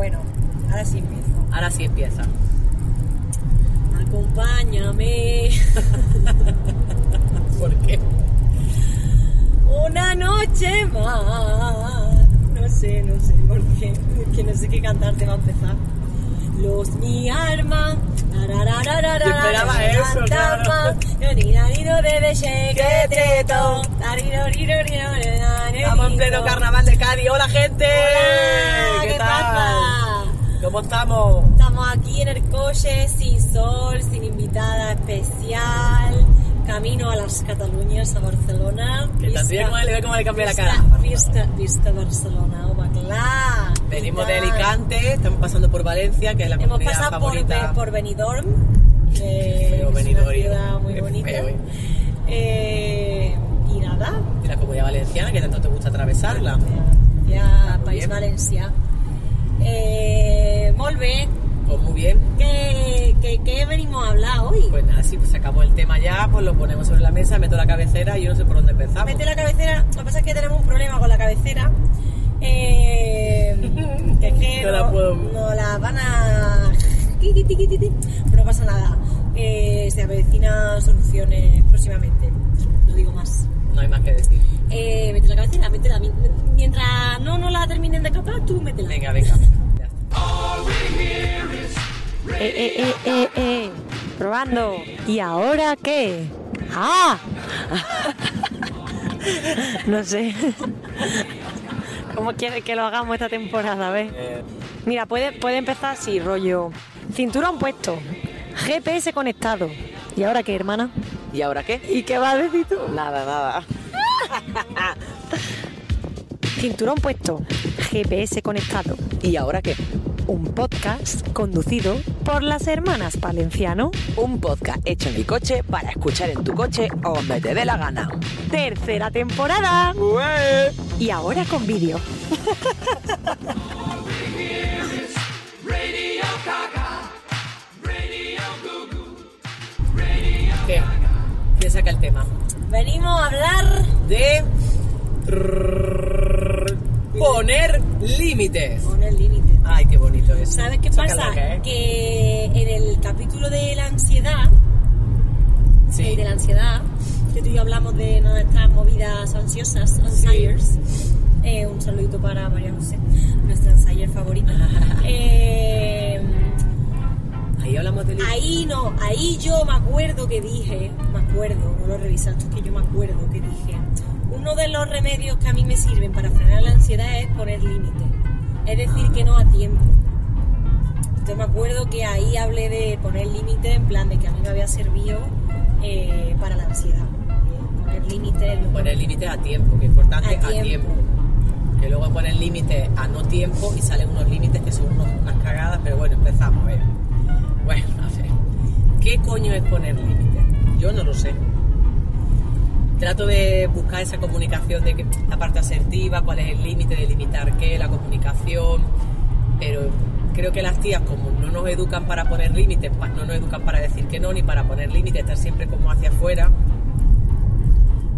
Bueno, ahora sí empiezo. Ahora sí empieza. Acompáñame ¿Por qué? una noche más. No sé, no sé por qué. Que no sé qué cantarte va a empezar. Los mi arma. Yo esperaba eso, claro. Estamos en pleno carnaval de Cádiz. ¡Hola, gente! Hola, ¿qué pasa? ¿Cómo estamos? Estamos aquí en el coche, sin sol, sin invitada especial, camino a las Cataluñas, a Barcelona. Que también cómo le ve cómo le cambia la cara. Visca, visca Barcelona, home, clar. Venimos de. Alicante, estamos pasando por Valencia, que es la Hemos comunidad pasado por, favorita. por Benidorm, que Feo es Benidorm, una ciudad muy bonita. feo, ¿eh? Eh, y nada, de la comunidad valenciana, que tanto te gusta atravesarla. ya Muy País bien. Valencià. Eh, molt bé, Pues muy bien. ¿Qué, qué, qué venimos a hablar hoy? Pues nada, si pues sacamos el tema ya, pues lo ponemos sobre la mesa, meto la cabecera y yo no sé por dónde empezamos. Mete la cabecera. Lo que pasa es que tenemos un problema con la cabecera. Eh, que es que No la no, puedo- no la van a. no pasa nada. Eh, se avecinan soluciones próximamente. No digo más. No hay más que decir. Eh, mete la cabecera, métela. Mi- Mientras no nos la terminen de capar, tú métela. Venga, venga. Eh, eh, eh, eh, eh. Probando. ¿Y ahora qué? ¡Ah! no sé. ¿Cómo quieres que lo hagamos esta temporada? ¿ves? Mira, puede, puede empezar así, rollo. Cinturón puesto. GPS conectado. ¿Y ahora qué, hermana? ¿Y ahora qué? ¿Y qué vas a decir tú? Nada, nada. Cinturón puesto. GPS conectado. ¿Y ahora qué? Un podcast conducido por las hermanas Palenciano. Un podcast hecho en mi coche para escuchar en tu coche o donde te dé la gana. Tercera temporada. Y ahora con vídeo. ¿Qué? ¿Quién saca el tema? Venimos a hablar. De... Poner límites. Con el límite. Ay, qué bonito es. ¿Sabes qué pasa? ¿eh? Que en el capítulo de la ansiedad, Sí. el de la ansiedad, que tú y yo hablamos de nuestras movidas ansiosas, anxiers. Eh, un saludito para María José, nuestra ansier favorita. Eh, Ahí hablamos de límites. ahí no, ahí yo me acuerdo que dije, me acuerdo, no lo revisaste, es que yo me acuerdo que dije, uno de los remedios que a mí me sirven para frenar la ansiedad es poner límites, es decir, que no a tiempo. Entonces me acuerdo que ahí hablé de poner límites en plan de que a mí me había servido eh, para la ansiedad. Eh, Poner límites. Poner límites a tiempo, que es importante A a tiempo. Que luego poner límites a no tiempo y salen unos límites que son unos- unas cagadas, pero bueno, empezamos, a ver. Bueno, a ver. ¿Qué coño es poner límites? Yo no lo sé. Trato de buscar esa comunicación de que la parte asertiva, cuál es el límite, de limitar qué, la comunicación, pero creo que las tías como no nos educan para poner límites, pa- no nos educan para decir que no, ni para poner límites, estar siempre como hacia afuera,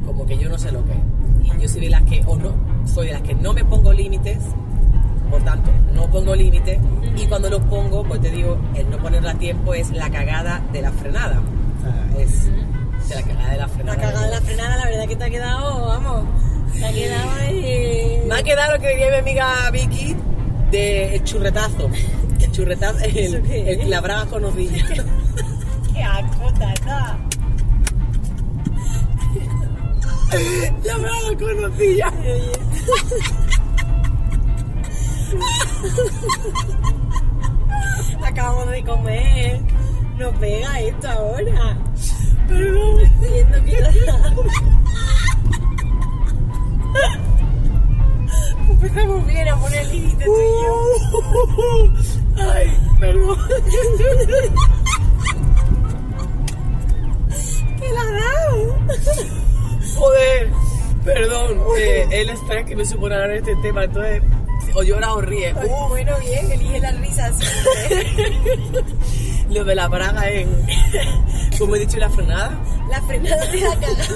como que yo no sé lo que es. Y yo soy de las que, o no, soy de las que no me pongo límites, por tanto, no pongo límites, y cuando los pongo, pues te digo, el no ponerla a tiempo es la cagada de la frenada. O sea, es de la cagada de la La frenada. cagada de la frenada, la verdad que te ha quedado, vamos, te ha quedado ahí. Me ha quedado lo que diría mi amiga Vicky de el churretazo. El churretazo, el, ¿Eso qué el es? la braga con. Qué asco, tata. la braga con. Acabamos de comer. No pega esto ahora. Perdón. No qué Empezamos bien a poner límites tú y yo. Ay, perdón. ¿Qué la dado? Joder, perdón. Eh, el estrés que me supone hablar de este tema, entonces o llora o ríe. Ay, Uf, Bueno, bien, elige la risa siempre. Lo de la braga en, como he dicho, la frenada. La frenada de la cagada.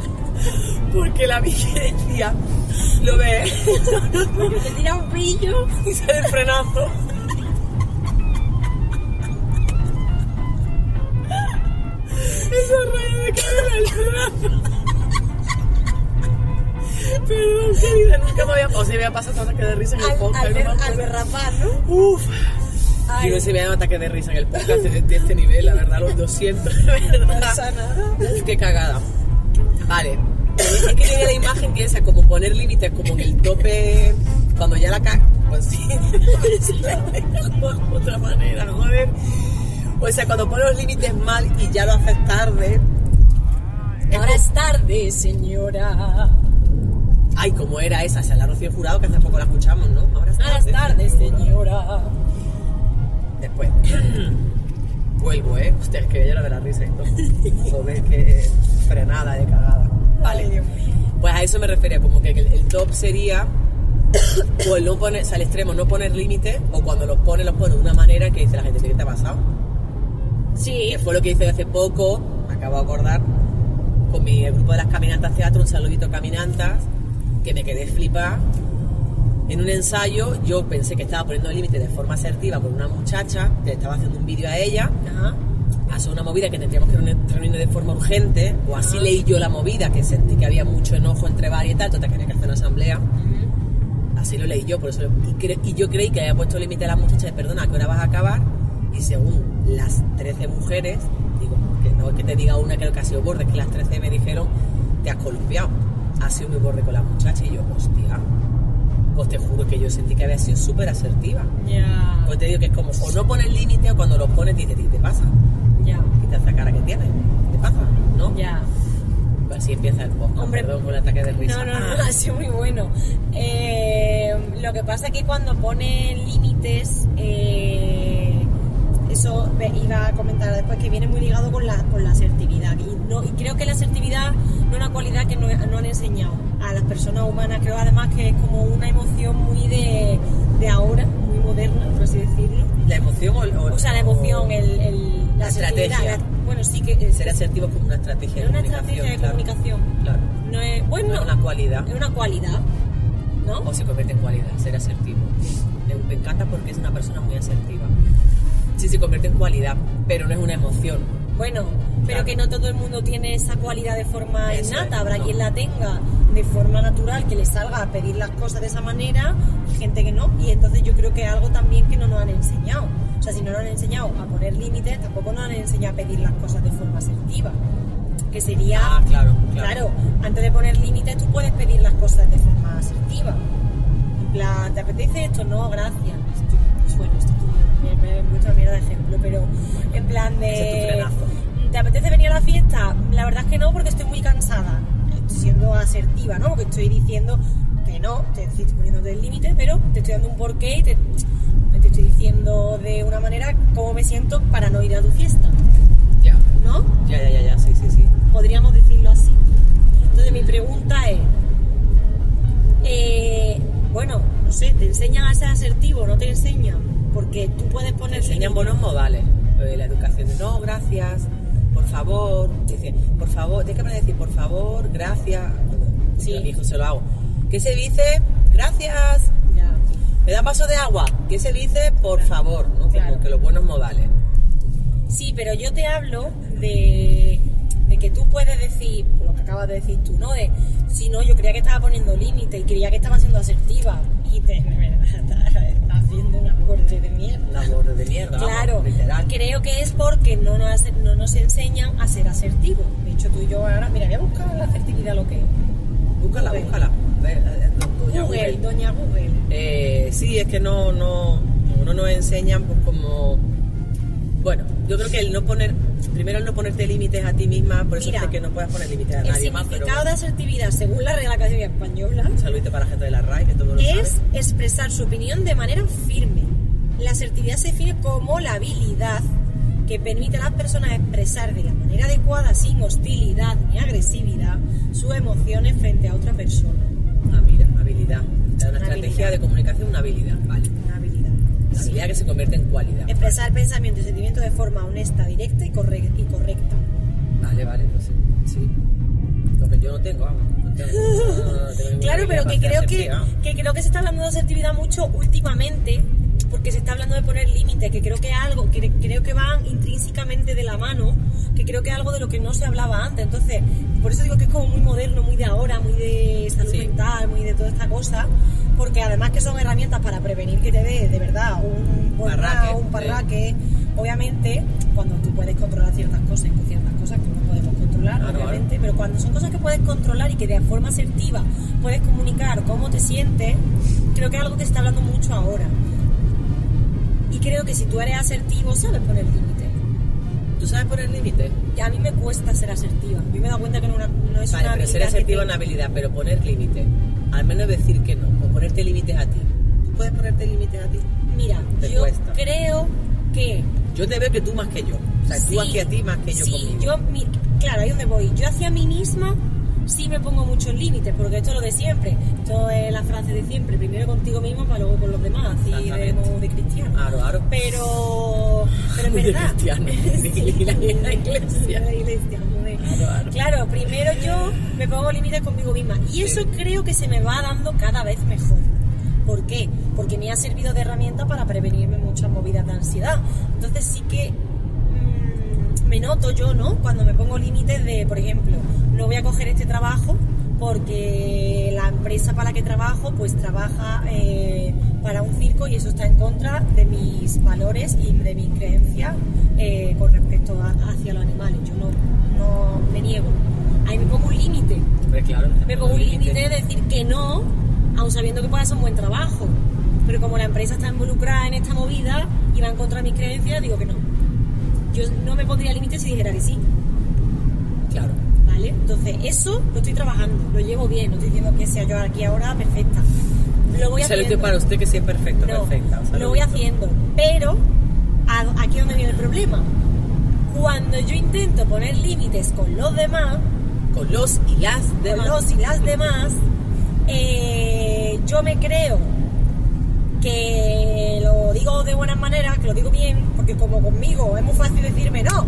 Porque la vi que decía, lo ves, Porque te tira un brillo. y sale el frenazo. Esos rayos de cadera el frenazo. Perdón, querida, nunca me había, o sea, me había pasado un ataque de risa en el Al, podcast. al, no al ¿no? Uf. Ay, Y no se me da un ataque de risa en el podcast de, de este nivel, la verdad, lo, lo siento, de no verdad. pasa nada. Uf, qué cagada. Vale. Es que tenía la imagen que esa, como poner límites, como en el tope, cuando ya la caga. Pues sí. de otra manera, joder. O sea, cuando pones los límites mal y ya lo haces tarde. Ahora es tarde, señora. Ay, como era esa, o sea, la Rocío Jurado, que hace poco la escuchamos, ¿no? Ahora es Ahora es tarde, señora. Después. Vuelvo, ¿eh? Hostia, es que yo la de la risa y todo. Joder, que frenada de cagada. Vale. Pues a eso me refería, como que el, el top sería el no poner, o sea, al extremo no poner límites, o cuando los pone, los pone de una manera que dice la gente, ¿qué te ha pasado? Sí, Que fue lo que hice hace poco, me acabo de acordar, con mi grupo de las caminantas teatro, un saludito caminantas, que me quedé flipada. En un ensayo yo pensé que estaba poniendo límites de forma asertiva con una muchacha, que le estaba haciendo un vídeo a ella, Ajá. pasó una movida que tendríamos que reunir- reunirnos de forma urgente, o así Ah. leí yo la movida, que sentí que había mucho enojo entre varias y tal, entonces tenía que hacer una asamblea. Así lo leí yo, por eso lo- y, cre- y yo creí que había puesto límite a la muchacha de perdona, ¿a qué hora vas a acabar? Y según las 13 mujeres, digo, que no es que te diga una que ha sido borde, es que las 13 me dijeron, te has columpiado, has sido muy borde con la muchacha, y yo, hostia, pues te juro que yo sentí que había sido súper asertiva. Ya. Pues te digo que es como, o no pones límite, o cuando los pones dices, ¿qué te pasa? Ya. Quita esa cara que tienes, ¿qué pasa? ¿No? Ya. Pues así empieza el podcast, Hombre, perdón con el ataque de risa. No, no, no, Ah. ha sido muy bueno. Eh, lo que pasa es que cuando pone límites, eh, eso iba a comentar después que viene muy ligado con la, con la asertividad. Y, no, y creo que la asertividad no es una cualidad que no, no han enseñado a las personas humanas. Creo además que es como una emoción muy de, de ahora, muy moderna, por así decirlo. La emoción o, o- O sea, la emoción, el, el- la, estrategia. la- bueno, sí que es, Ser asertivo es como una estrategia es de una comunicación. estrategia de claro. comunicación. Claro. No es, bueno, No una cualidad. es una cualidad, ¿no? O se convierte en cualidad, ser asertivo. Me encanta porque es una persona muy asertiva. Sí, se convierte en cualidad, pero no es una emoción. Bueno, pero Claro. que no todo el mundo tiene esa cualidad de forma Eso innata. Habrá no. quien la tenga de forma natural, que le salga a pedir las cosas de esa manera, y gente que no. Y entonces yo creo que es algo también que no nos han enseñado. O sea, si no nos han enseñado a poner límites, tampoco nos han enseñado a pedir las cosas de forma asertiva. Que sería, Ah, claro, claro. claro, antes de poner límites tú puedes pedir las cosas de forma asertiva. En plan, ¿te apetece esto? No, gracias. Estoy- Bueno, esto me, una mierda de ejemplo, pero en plan de... Es. ¿Te apetece venir a la fiesta? La verdad es que no, porque estoy muy cansada. Estoy siendo asertiva, ¿no? Porque estoy diciendo que no, te estoy poniéndote el límite, pero te estoy dando un porqué y te, te estoy diciendo de una manera cómo me siento para no ir a tu fiesta, Ya. ¿no? Ya, ya, ya, ya, sí, sí, sí. Podríamos decirlo así. Entonces mi pregunta es, eh, bueno, no sé, ¿te enseñan a ser asertivo o no te enseñan? Porque tú puedes Te poner enseñan buenos modales. La educación de no, gracias, por favor. Dice, por favor, tienes que aprender a decir por favor, gracias. Sí. mi hijo se lo hago. ¿Qué se dice? Gracias. Ya. ¿Me da vaso de agua? ¿Qué se dice? Por favor, ¿no? Claro. Como que los buenos modales. Sí, pero yo te hablo de, de que tú puedes decir, lo que acabas de decir tú, ¿no? De, si no, yo creía que estaba poniendo límite y creía que estaba siendo asertiva y te, haciendo corte de mierda. Una borde de mierda, Claro, creo que es porque no nos, no nos enseñan a ser asertivos. De hecho, tú y yo ahora, mira, voy a buscar la asertividad lo que es. Búscala, Google. búscala. Doña Google, Google. doña Google. Eh, sí, es que no, no, no nos enseñan pues como... Bueno, yo creo que el no poner, primero el no ponerte límites a ti misma, por eso Mira, es que no puedes poner límites a El nadie más, pero significado de asertividad, según la Real Academia Española, un saludito para la gente de la RAI, que todo lo es sabe. Expresar su opinión de manera firme. La asertividad se define como la habilidad que permite a las personas expresar de la manera adecuada, sin hostilidad ni agresividad, sus emociones frente a otra persona. Ah, mira, habilidad. Una, Una estrategia habilidad. de comunicación, una habilidad, vale. Una habilidad. Una habilidad que se convierte en cualidad. Expresar pensamientos y sentimientos de forma honesta, directa y, corre- y correcta. Vale, vale, pues sí. Lo que yo no tengo, vamos. Claro, pero que creo que, que creo que se está hablando de asertividad mucho últimamente, porque se está hablando de poner límites, que creo que es algo, que creo que van intrínsecamente de la mano, que creo que es algo de lo que no se hablaba antes. Entonces, por eso digo que es como muy moderno, muy de ahora, muy de salud Sí. mental, muy de toda esta cosa, porque además que son herramientas para prevenir que te dé de verdad un Parraque, un parraque. Obviamente, cuando tú puedes controlar ciertas cosas y ciertas cosas que controlar, Claro, claro. obviamente, pero cuando son cosas que puedes controlar y que de forma asertiva puedes comunicar cómo te sientes, creo que es algo que se está hablando mucho ahora. Y creo que si tú eres asertivo, sabes poner límites. ¿Tú sabes poner límites? Y a mí me cuesta ser asertiva. Yo me he dado cuenta que no, una- no es Vale, una pero ser habilidad que asertivo es una habilidad, pero poner límites, al menos decir que no, o ponerte límites a ti. ¿Tú puedes ponerte límites a ti? Mira, yo cuesta. creo que Yo te veo que tú más que yo. O sea, tú Sí, hacia ti más que yo sí, conmigo. yo, mi- claro, ahí donde voy. Yo hacia mí misma sí me pongo muchos límites, porque esto es lo de siempre. Esto es la frase de siempre. Primero contigo mismo para luego con los demás. Así de, de cristiano. Claro, claro. Pero, pero en De verdad. cristiano, de la- iglesia. La iglesia. Claro, claro. Claro, primero yo me pongo límites conmigo misma. Y eso Sí. creo que se me va dando cada vez mejor. ¿Por qué? Porque me ha servido de herramienta para prevenirme muchas movidas de ansiedad. Entonces sí que me noto yo, ¿no? Cuando me pongo límites de, por ejemplo, no voy a coger este trabajo porque la empresa para la que trabajo pues trabaja eh, para un circo y eso está en contra de mis valores y de mis creencias eh, con respecto a- hacia los animales. Yo no, no me niego. Ahí me pongo un límite claro. me pongo un límite de decir que no, aun sabiendo que puede ser un buen trabajo. Pero como la empresa está involucrada en esta movida y va en contra de mis creencias, digo que no. Yo no me pondría límite si dijera que sí, Claro. ¿vale? Entonces, eso lo estoy trabajando, lo llevo bien, no estoy diciendo que sea yo aquí ahora perfecta. Lo voy haciendo. para usted que sea perfecto, No, perfecta. Lo voy haciendo, pero aquí es donde viene el problema. Cuando yo intento poner límites con los demás, Con los y las con demás. los y las demás, eh, yo me creo que lo digo de buenas maneras, que lo digo bien, porque como conmigo es muy fácil decirme no,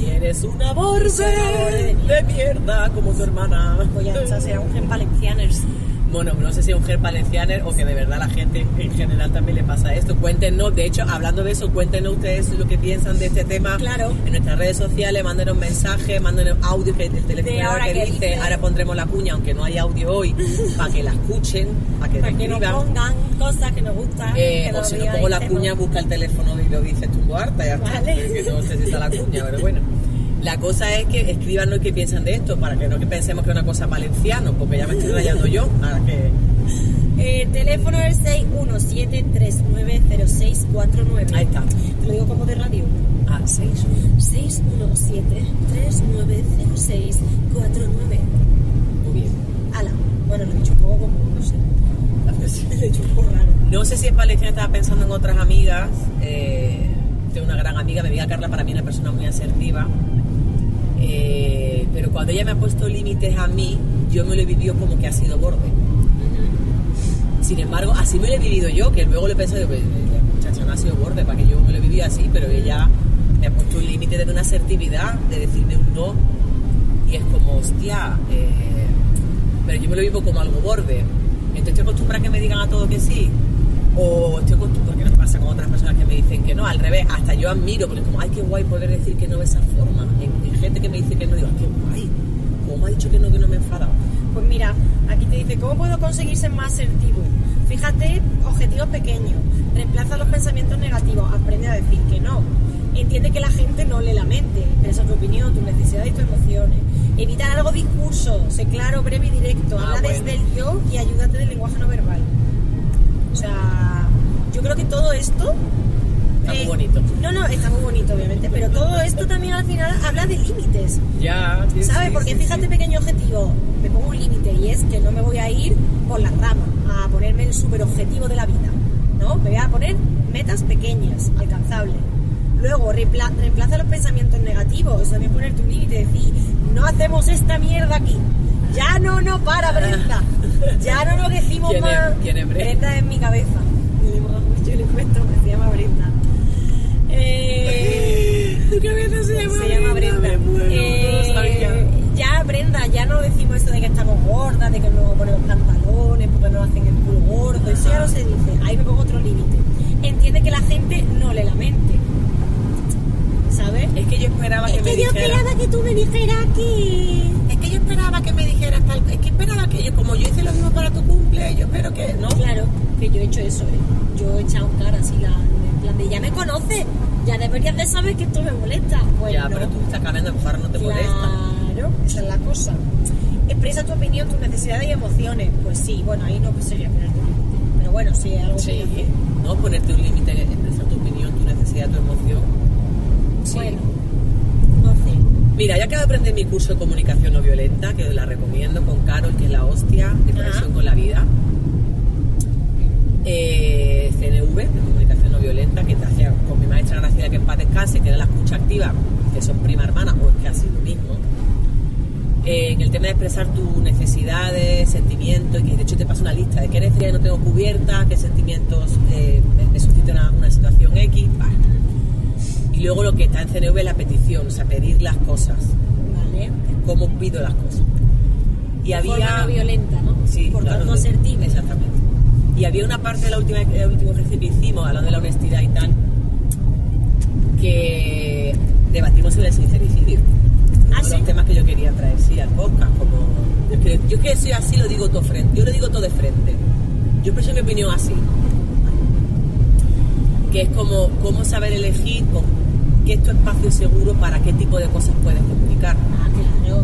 Y eres una borde de mierda como tu hermana. pues ya está, será un gen valencianers. Bueno, no sé si es un ger valencianer o que de verdad la gente en general también le pasa esto. Cuéntenos, de hecho, hablando de eso, cuéntenos ustedes lo que piensan de este tema Claro. en nuestras redes sociales, mándenos mensajes, mándenos audio que el ahora que, que dice, dice. ahora pondremos la cuña, aunque no hay audio hoy, para que la escuchen, para que nos que nos escriban. pongan cosas que nos gustan. Eh, que o si no pongo la cuña, busca el teléfono y lo dices tú en voz alta, ya está. Vale. Que no sé si está la cuña, pero bueno. La cosa es que escríbanos qué piensan de esto, para que no que pensemos que es una cosa valenciano, porque ya me estoy rayando yo. Ahora que teléfono es 617-390649. Ahí está. Te lo digo como de radio. a 6 617-390649. Muy bien. Ala. Bueno, lo he dicho un poco como, no sé. Lo he dicho un poco raro. No sé si en valenciano estaba pensando en otras amigas. Eh, tengo una gran amiga, mi amiga Carla, para mí una persona muy asertiva. Eh, pero cuando ella me ha puesto límites a mí, yo me lo he vivido como que ha sido borde. Sin embargo, así me lo he vivido yo, que luego le he pensado, pues, la muchacha no ha sido borde, para que yo me lo he vivido así, pero ella me ha puesto un límite de una asertividad, de decirme un no, y es como, hostia, eh, pero yo me lo vivo como algo borde. Entonces estoy acostumbrada a que me digan a todo que sí, o estoy acostumbrada, porque nos pasa con otras personas que me dicen que no, al revés, hasta yo admiro, porque es como, ay, qué guay poder decir que no de esa forma. En gente que me dice que no, digo, "Ay, qué guay, como me ha dicho que no, que no me he enfadado. Pues mira, aquí te dice, ¿cómo puedo conseguir ser más asertivo? Fíjate, objetivos pequeños. Reemplaza los pensamientos negativos. Aprende a decir que no. Entiende que la gente no lee la mente. Expresa tu opinión, tus necesidades y tus emociones. Evita largo discurso. Sé claro, breve y directo. Ah, Habla bueno. desde el yo y ayúdate del lenguaje no verbal. O sea, yo creo que todo esto... Está muy bonito. No, no, está muy bonito, obviamente. Pero todo esto también al final habla de límites. Ya, sí, ¿Sabes? sí, Porque sí, fíjate, pequeño objetivo, me pongo un límite y es que no me voy a ir por las ramas a ponerme el super objetivo de la vida. ¿No? Me voy a poner metas pequeñas, alcanzables. Luego, reempla- reemplaza los pensamientos negativos. También ponerte un límite y decir, no hacemos esta mierda aquí. Ya no, no, para, Brenda. Ya no nos decimos ¿Quién es- más. quién es Brenda? Brenda es mi cabeza. se llama, se llama Brenda. Eh, ya, Brenda, ya no decimos esto de que estamos gordas, de que no ponemos pantalones, porque nos hacen el culo gordo, eso ya no se dice. Ahí me pongo otro límite. Entiende que la gente no le lamente. ¿Sabes? Es que yo esperaba es que, que me yo esperaba que tú me dijeras que. Es que yo esperaba que me yo, como yo hice lo mismo para tu cumple, yo espero que. ¿No? Claro, que yo he hecho eso, ¿eh? Yo he echado cara así, la, en plan de ya me conoces, ya deberías de saber que esto me molesta. Pues ya, pero tú estás cambiando, lo mejor no te molesta. Claro, esa es la cosa. Expresa tu opinión, tus necesidades y emociones. Pues sí, bueno, ahí no sería ponerte un límite. Pero bueno, sí, es algo que Sí, hacer. no ponerte un límite, expresar tu opinión, tu necesidad, tu emoción. Sí. Bueno, Mira, ya acabo de aprender mi curso de comunicación no violenta, que os la recomiendo con Carol, que es la hostia de conexión con la vida. Eh, CNV, de comunicación no violenta, que te hacía con mi maestra Graciela que en paz descanse, que era la escucha activa, que son prima hermana, o es que ha sido lo mismo. Eh, en el tema de expresar tus necesidades, sentimientos, y que de hecho te pasa una lista de qué necesidades no tengo cubiertas, qué sentimientos eh, me, me suscitan una, una situación X. vale. Y luego lo que está en CNV es la petición, o sea, pedir las cosas, vale. cómo pido las cosas. Y De había... forma no violenta, ¿no? Sí, Por claro, tanto, asertiva. Exactamente. Y había una parte de la última, del último ejercicio que hicimos, hablando de la honestidad y tal, que debatimos sobre el sincericidio. Uno Ah, de ¿sí? los temas que yo quería traer, sí, al podcast. Como, yo, que, yo que soy así, lo digo todo frente. Yo lo digo todo de frente. Yo expreso mi opinión así. Que es como cómo saber elegir con qué es tu espacio seguro para qué tipo de cosas puedes comunicar Ah, claro.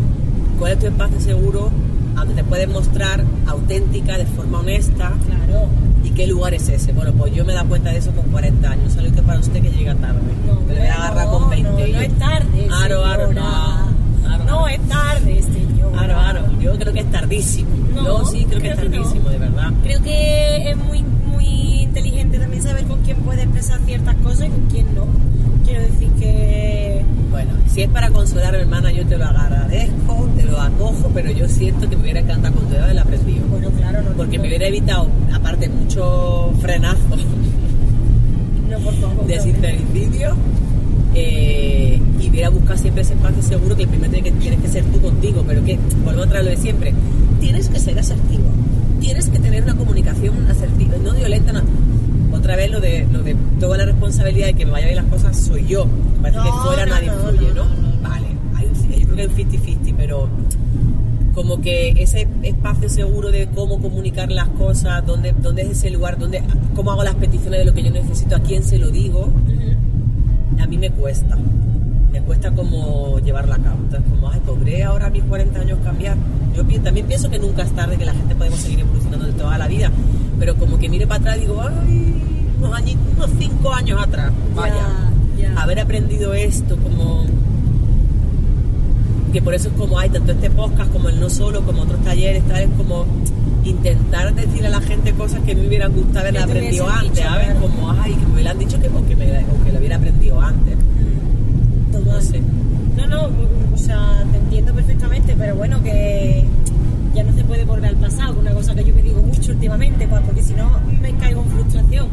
cuál es tu espacio seguro a donde te puedes mostrar auténtica, de forma honesta. Claro. ¿Y qué lugar es ese? Bueno, pues yo me he dado cuenta de eso con 40 años. Solo que para usted que llega tarde. No, que le voy a agarrar no, con 20. No, no es tarde. Aro, aro, no. Aro, No es tarde, señor. Aro, aro. Yo creo que es tardísimo. No, yo sí creo, que es que tardísimo, de verdad. Creo que es muy, muy inteligente también saber con quién puede expresar ciertas cosas y con quién no. Decir que. Bueno, si es para consolar a mi hermana, yo te lo agradezco, te lo acojo, pero yo siento que me hubiera encantado con tu edad haberla aprendido. Bueno, claro, no. Porque no, me hubiera evitado, aparte, mucho frenazo No, por favor. de sincericidio eh, y hubiera buscado siempre ese espacio seguro que el primero tiene que, tienes que ser tú contigo, pero que, volvemos otra lo de siempre, tienes que ser asertivo, tienes que tener una comunicación asertiva, no violenta, no. Otra vez lo de, lo de toda la responsabilidad de que me vaya bien las cosas soy yo. Parece que No, fuera no, nadie no, influye, no. Vale, hay un, yo creo que hay un 50-50, pero como que ese espacio seguro de cómo comunicar las cosas, dónde, dónde es ese lugar, dónde, cómo hago las peticiones de lo que yo necesito, a quién se lo digo, a mí me cuesta. Me cuesta como llevarla a cabo. Entonces, como, ay, podré ahora a mis 40 años cambiar. Yo también pienso que nunca es tarde, que la gente podemos seguir evolucionando de toda la vida. Pero como que mire para atrás y digo, ay, unos, unos 5 años atrás, vaya. Ya, ya. Haber aprendido esto, como. Que por eso es como hay tanto este podcast como el no solo, como otros talleres, tal, es como intentar decir a la gente cosas que me hubieran gustado haber aprendido antes, dicho, ¿sabes? claro. Como, ay, que me hubieran dicho que, o que, me, o que lo hubiera aprendido antes. Total. No sé. No, no, o sea, te entiendo perfectamente, pero bueno, que ya no se puede volver al pasado, una cosa que yo me digo mucho últimamente, pues, porque si no me caigo en frustración.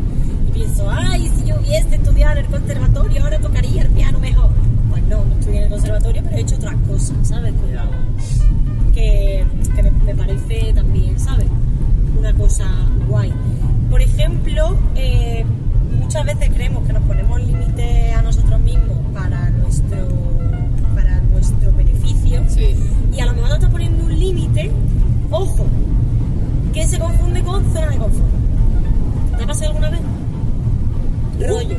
Pienso, ay, si yo hubiese estudiado en el conservatorio, ahora tocaría el piano mejor. Pues no, no estudié en el conservatorio, pero he hecho otras cosas, ¿sabes? Como que, que me, me parece también, ¿sabes? Una cosa guay. Por ejemplo, eh, muchas veces creemos que nos ponemos límites a nosotros mismos para nuestro, para nuestro beneficio Sí. y a lo mejor te estás poniendo un límite, ojo, que se confunde con zona de confort. ¿Te ha pasado alguna vez? Rollo.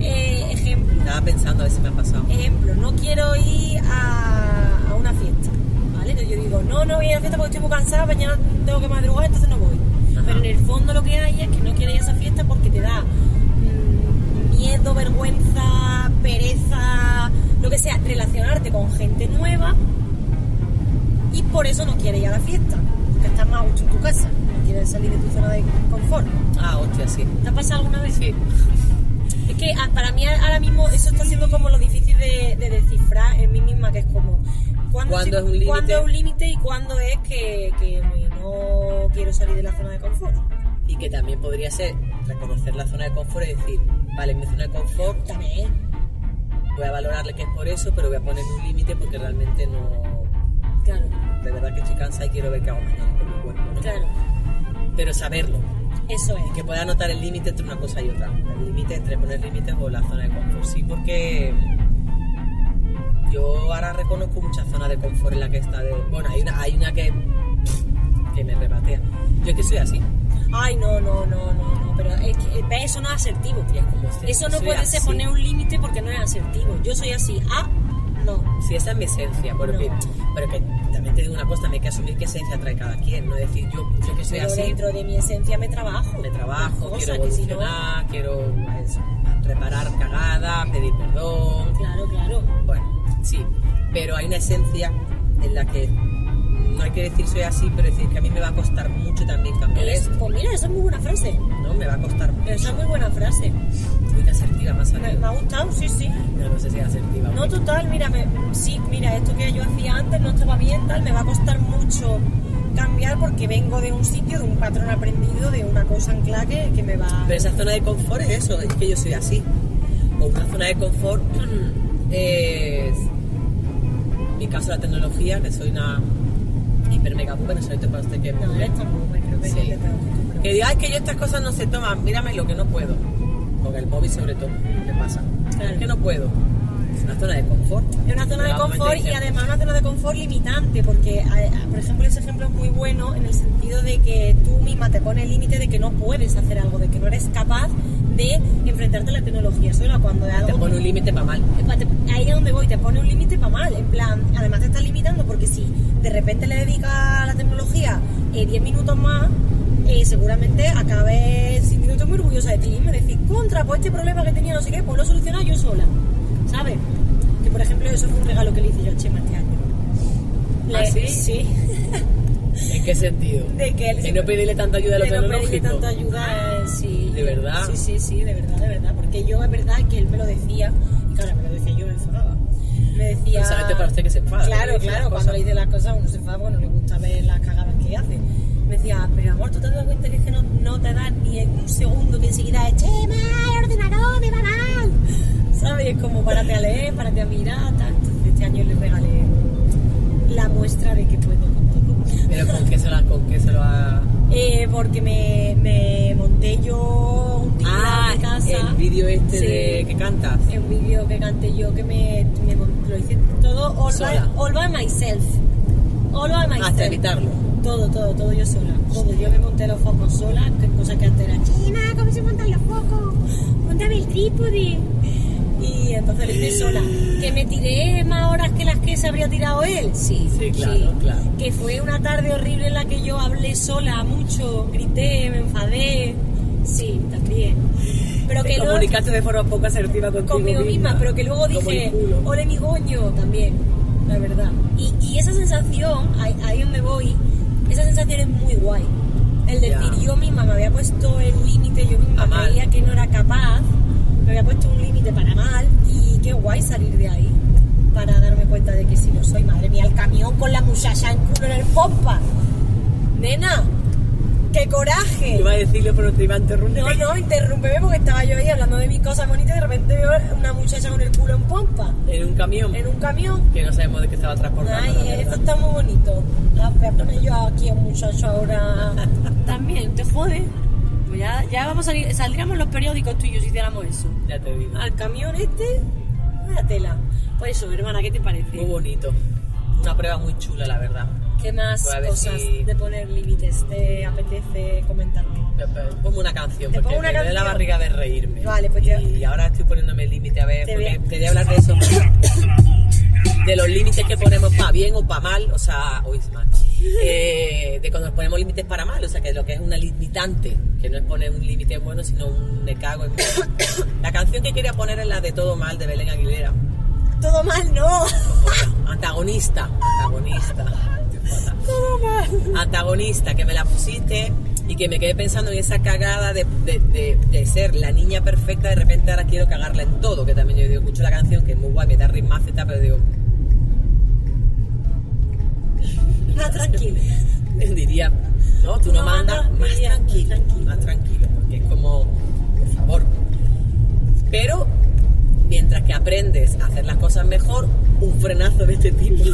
Eh, ejemplo. Estaba pensando a ver si me ha pasado. Ejemplo, no quiero ir a, a una fiesta, ¿vale? Entonces yo digo, no, no voy a ir a la fiesta porque estoy muy cansada, mañana tengo que madrugar, entonces no voy. Ajá. Pero en el fondo lo que hay es que no quieres ir a esa fiesta porque te da mm, miedo, vergüenza, pereza, lo que sea, relacionarte con gente nueva y por eso no quieres ir a la fiesta, porque estás más a gusto en tu casa, no quieres salir de tu zona de confort. Ah, hostia, sí. ¿Te ha pasado alguna vez? Sí. Es que ah, para mí ahora mismo eso está siendo como lo difícil de, de descifrar en mí misma, que es como cuándo, ¿Cuándo sí- es un límite? cuándo es un límite y cuándo es que, que no quiero salir de la zona de confort. Y que también podría ser reconocer la zona de confort y decir, vale, mi zona de confort También, voy a valorarle que es por eso, pero voy a poner un límite porque realmente no. claro, De verdad que estoy cansada y quiero ver qué hago mañana con mi cuerpo. ¿no? claro, Pero saberlo. Eso es. Que pueda notar el límite entre una cosa y otra. El límite entre poner límites o la zona de confort. Sí, porque yo ahora reconozco muchas zonas de confort en la que está de. Bueno, hay una, hay una que. que me rebatea. Yo es que soy así. Ay, no, no, no, no, no, pero es que, ve, eso no es asertivo. Es como Eso no puede ser poner un límite porque no es asertivo. Yo soy así. Ah, no. Sí, esa es mi esencia, pero, No. que, pero que también te digo una cosa, también hay que asumir qué esencia trae cada quien, no decir yo, yo que soy Pero así, dentro de mi esencia me trabajo. me trabajo, quiero que si no- evolucionar, quiero eso, reparar cagadas, pedir perdón, Claro, claro. bueno, sí, pero hay una esencia en la que no hay que decir soy así, pero decir que a mí me va a costar mucho también cambiar Es- esto, pues mira, eso es muy buena frase. ¿no? Me va a costar mucho. Eso es muy buena frase. Uy, qué asertiva ha Me, me ha gustado, sí, sí. No, no sé si es asertiva. No, total, mira, me- sí, mira, esto que yo hacía antes no estaba bien, tal, me va a costar mucho cambiar porque vengo de un sitio, de un patrón aprendido, de una cosa ancla que, que me va... Pero esa zona de confort es eso, es que yo soy así. O una zona de confort es. En mi caso, la tecnología, que soy una hiper mega boomer, no sé para usted que. No, tan boomer, creo que Sí. tengo acostumbrado. Que diga, "Ay, que yo estas cosas no se toman, mírame lo que no puedo. Con el móvil, sobre todo, me pasa. Claro. Es que no puedo. Es una zona de confort. Es una zona de confort y además una zona de confort limitante, porque, por ejemplo, ese ejemplo es muy bueno en el sentido de que tú misma te pones el límite de que no puedes hacer algo, de que no eres capaz de enfrentarte a la tecnología sola cuando es Te algo pone un límite para mal. Ahí es donde voy, te pone un límite para mal. En plan, además te estás limitando porque si de repente le dedicas a la tecnología eh, 10 minutos más, eh, seguramente acabes sintiéndote muy orgullosa de ti misma. Decir, contra, pues este problema que tenía no sé qué, pues lo he solucionado yo sola. ¿Sabes? Que por ejemplo, eso fue un regalo que le hice yo a Chema este año. ¿Ah, Le- sí? Sí. ¿En qué sentido? De que él De no pedirle tanta ayuda a lo de no pedirle tanta ayuda, eh, sí. ¿De verdad? Sí, sí, sí, de verdad, de verdad. Porque yo, es verdad que él me lo decía, y claro, me lo decía yo, me enfadaba. Me decía... Precisamente para usted que se enfada, Claro, claro, cuando le dice las cosas uno se enfada porque no le gusta ver las cagadas que hace. Me decía, pero amor, ¿tú te dado cuenta que es que no, no te das ni en un segundo que enseguida es Chema, el ordenador me va mal? ¿Sabes? Es como párate a leer, párate a mirar, tal. Entonces este año le regalé la muestra de que puedo. Pero ¿con qué se lo, con qué se lo ha...? Eh, porque me, me monté yo un titular Ah, de casa. el vídeo este Sí. de que cantas. El vídeo que canté yo, que me, me lo hice todo all by, Sola. all by myself. All by myself. Hasta editarlo. Todo, todo, todo yo sola. Todo. Yo me monté los focos sola, que cosa que antes era China, ¿cómo se montan los focos? Montame el trípode. Y entonces lo hice sola. ¿Que me tiré más horas que las que se habría tirado él? Sí, Sí, claro, claro. Que fue una tarde horrible en la que yo hablé sola mucho, grité, me enfadé. Sí, también. Pero Te que luego comunicaste de forma poco asertiva contigo conmigo misma, pero que luego dije, ole mi goño, también, la verdad. Y, y esa sensación, ahí, ahí donde voy, esa sensación es muy guay. El decir, yo misma me había puesto el límite, yo misma creía que no era capaz, me había puesto un límite para mal, y qué guay salir de ahí para darme cuenta de que si no soy, madre mía, el camión con la muchacha en culo en el pompa. Nena, qué coraje. Iba a decirlo, pero te iba a interrumpir. No, no, interrúmpeme porque estaba yo ahí hablando de mis cosas bonitas y de repente veo una muchacha con el culo en pompa, En un camión. en un camión. Que no sabemos de qué estaba transportando. Ay, esto está muy bonito. Ah, voy a poner yo aquí a un muchacho ahora. También, te jode. Pues ya, ya vamos a salir, saldríamos los periódicos tú y yo si hiciéramos eso. Ya te digo. Al camión este, vaya tela. Pues eso, hermana, ¿qué te parece? Muy bonito. Una prueba muy chula, la verdad. ¿Qué más Pues cosas si- de poner límites te apetece comentarme? Pongo una canción, ¿Te porque una me duele la canción? barriga de reírme. Vale, pues ya- Y ahora estoy poniéndome el límite, a ver, Te porque quería hablar de eso. De los límites que ponemos para bien o para mal, o sea, hoy es mal. Eh, de cuando nos ponemos límites para mal, o sea, que lo que es una limitante, que no es poner un límite bueno, sino un me cago en. La canción que quería poner es la de Todo Mal de Belén Aguilera. Todo mal, no. Antagonista, antagonista. Todo mal. antagonista que me la pusiste y que me quedé pensando en esa cagada de, de- de- de ser la niña perfecta, de repente ahora quiero cagarla en todo, que también yo digo, escucho la canción que es muy guay, me da ritmo pero digo, No, tranquilo. diría, no, tú no, No, mandas, no, más diría, tranquilo, tranquilo. más tranquilo, porque es como, por favor. Pero mientras que aprendes a hacer las cosas mejor, un frenazo de este tipo.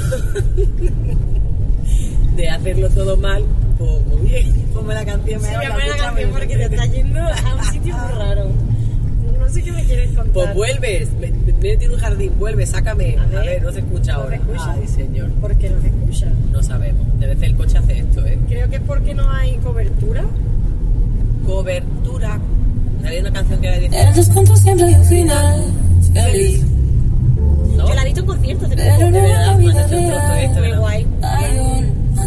de hacerlo todo mal, pues muy bien, ponme la canción. Sí, me pone la escúchame. canción porque te está yendo a un sitio muy raro. No sé qué me quieres contar. Pues vuelves, me- me- métete en un jardín, vuelve, sácame. A A ver, ver, no se escucha no se ahora. escucha. Ay, señor. ¿Por qué no se escucha? No sabemos. Debe ser el coche hace esto, ¿eh? Creo que es porque no hay cobertura. Cobertura. Había una canción que era de cuentos siempre hay un final feliz. ¿no? Yo la he visto en conciertos de Pero no verdad.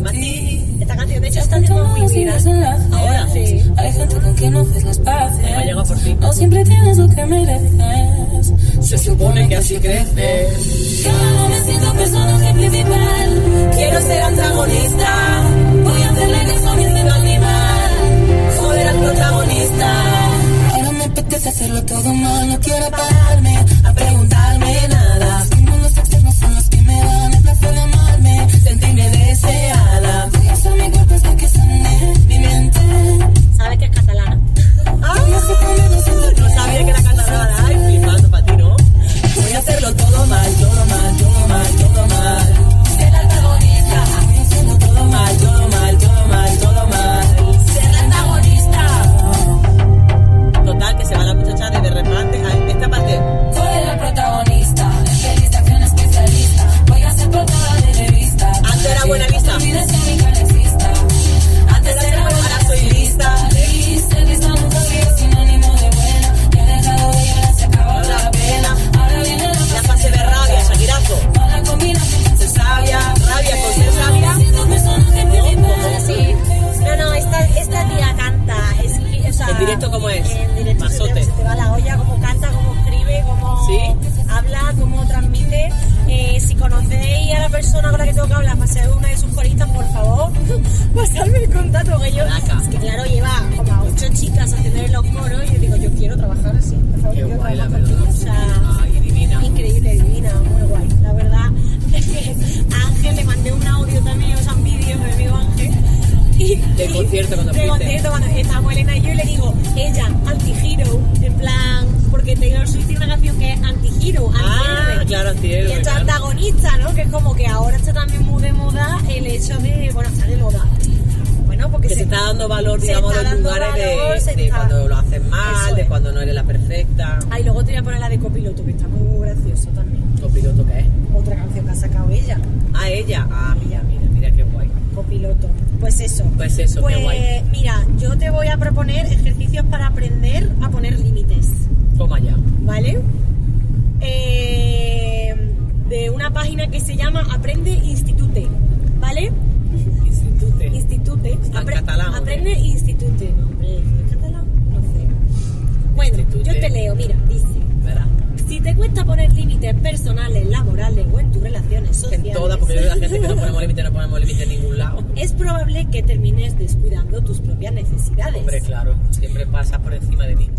Mati. Esta canción, de hecho, está haciendo muy viral. Ahora. Sí. Hay gente con quien no haces las paces. Ha llegado por ti. No siempre tienes lo que mereces. Se supone que así creces. Yo no me siento personaje principal. Quiero ser antagonista. Voy a hacerle caso a mi animal. Joder al protagonista. Ahora me apetece hacerlo todo mal. No quiero pararme a preguntarme nada. Los estímulos los externos son los que me dan el placer de amarme. Sentirme deseada. ¿Sabes que es catalana? Voy a hacer comer no siento No sabía que era catalana. Ay, flipando para ti, ¿no? Voy a hacerlo todo mal, todo mal, todo mal, todo mal. Pues mira, yo te voy claro, siempre pasa por encima de mí.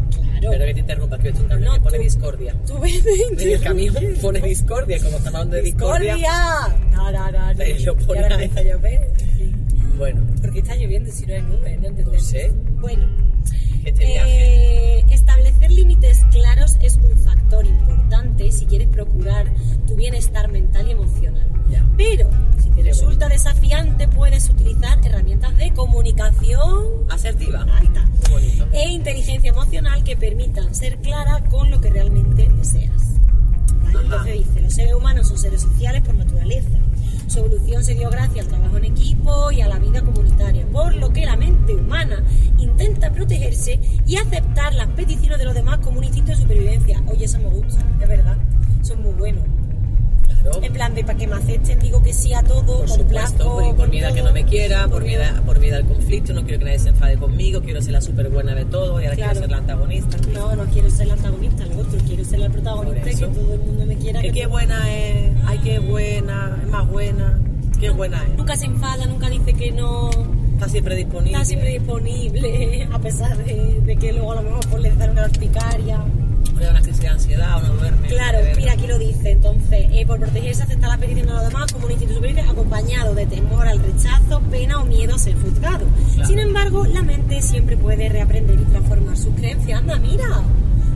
Claro. Pero que te interrumpa, que esto es un camión No, que pone tú- discordia. Tú ves En el camión pone discordia, como estamos hablando de discordia. ¡Discordia! No, no, no, no. Lo pone ahí. a llover. Bueno, ¿Por qué está lloviendo si no hay nubes? No entendemos. No sé. Bueno, este viaje. eh, establecer límites claros es un factor importante si quieres procurar tu bienestar mental y emocional. Ya. Pero, te Qué resulta desafiante, puedes utilizar herramientas de comunicación Asertiva. Ahí está. Bonito. e inteligencia emocional que permitan ser clara con lo que realmente deseas. ¿Vale? Entonces dice, los seres humanos son seres sociales por naturaleza. Su evolución se dio gracias al trabajo en equipo y a la vida comunitaria, por lo que la mente humana intenta protegerse y aceptar las peticiones de los demás como un instinto de supervivencia. Oye, eso me gusta, es verdad, son muy buenos. Claro. En plan de para que me acepten, digo que sí a todo, Por complazco, supuesto, por, por con miedo a que todo, no me quiera, por miedo- miedo, a- por miedo al conflicto, no quiero que nadie se enfade conmigo, quiero ser la súper buena de todo y ahora Claro. quiero ser la antagonista. No, no quiero ser la antagonista, lo otro, quiero ser la protagonista Por y que todo el mundo me quiera. Que que qué todo- buena es, ay qué buena, es más buena, qué buena es. Nunca se enfada, nunca dice que no, Está siempre disponible. está siempre disponible, a pesar de, de que luego a lo mejor pues, le dan una urticaria. Da una crisis de ansiedad, uno duerme. Claro, verdad. mira, aquí lo dice. Entonces, eh, por protegerse, aceptar la petición de los demás como un instinto superior acompañado de temor al rechazo, pena o miedo a ser juzgado. Claro. Sin embargo, la mente siempre puede reaprender y transformar sus creencias. Anda, mira,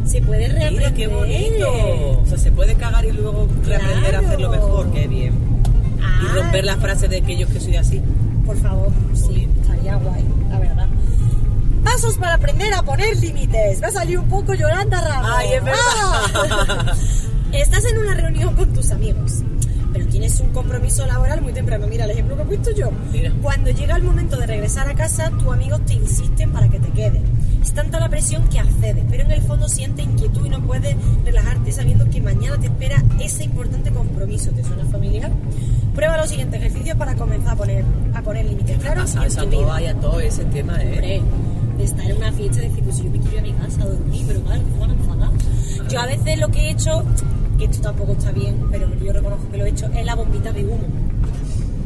se puede reaprender. Mira qué bonito. O sea, se puede cagar y luego reaprender a hacerlo Claro. mejor, qué bien. Ah, Y romper la frase de que yo que soy así. Por favor, sí, estaría guay, la verdad. Pasos para aprender a poner límites. Me ha salido un poco Yolanda Ramos. Ay, es verdad. Estás en una reunión con tus amigos, pero tienes un compromiso laboral muy temprano. Mira el ejemplo que he puesto yo. Mira. Cuando llega el momento de regresar a casa, tus amigos te insisten para que te quedes. Es tanta la presión que accedes, pero en el fondo sientes inquietud y no puedes relajarte sabiendo que mañana te espera ese importante compromiso. ¿Te suena familiar? Prueba los siguientes ejercicios para comenzar a poner, a poner límites claros en esa todo ese tema, ¿eh? Hombre, de estar en una fiesta y decir, pues si yo me quiero ir a mi casa a dormir, pero claro, me van a enfadar. Yo a veces lo que he hecho, que esto tampoco está bien, pero yo reconozco que lo he hecho, es la bombita de humo.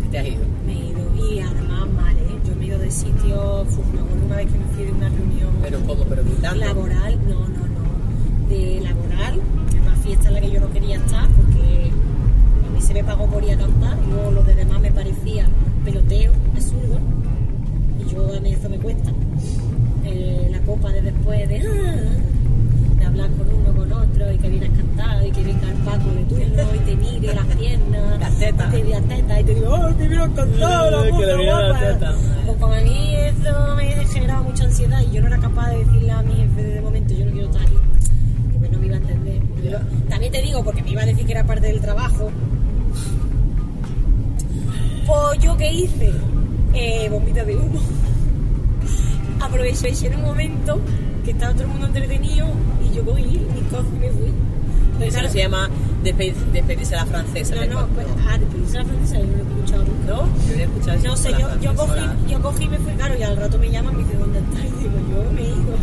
¿Qué te has ido? Me he ido, y además mal, ¿eh? Yo me he ido de sitio, acuerdo una vez que me fui de una reunión Pero ¿cómo? ¿Pero gritando? laboral, no, no, no, de laboral, de una fiesta en la que yo no quería estar, porque a mí se me pagó por ir a cantar, y luego lo de demás me parecía peloteo, absurdo, y yo a mí eso me cuesta. La copa de después de, ah, de hablar con uno, con otro, y que vienes a cantar, y que venga el Paco de turno, y te mire las piernas, Las tetas. y te vea tetas, y te digo, ¡oh, que vienes a cantar! la puta guapa". Pues como a mí eso me generaba mucha ansiedad y yo no era capaz de decirle a mi jefe de momento, yo no quiero estar aquí, porque no me iba a entender. También te digo, porque me iba a decir que era parte del trabajo. Pues yo qué hice, eh, bombita de humo. Aproveché en un momento que estaba todo el mundo entretenido y yo cogí mi cosas y me fui. Pero Eso claro, se llama despe- despedirse a la francesa. no, ¿me no, pues, ah, de pedirse a la francesa yo no lo he escuchado nunca. ¿No? Yo había escuchado No sé, yo, la yo, cogí, yo cogí y me fui, claro, y al rato me llaman y me dicen, ¿dónde estás? Y digo, yo me he ido.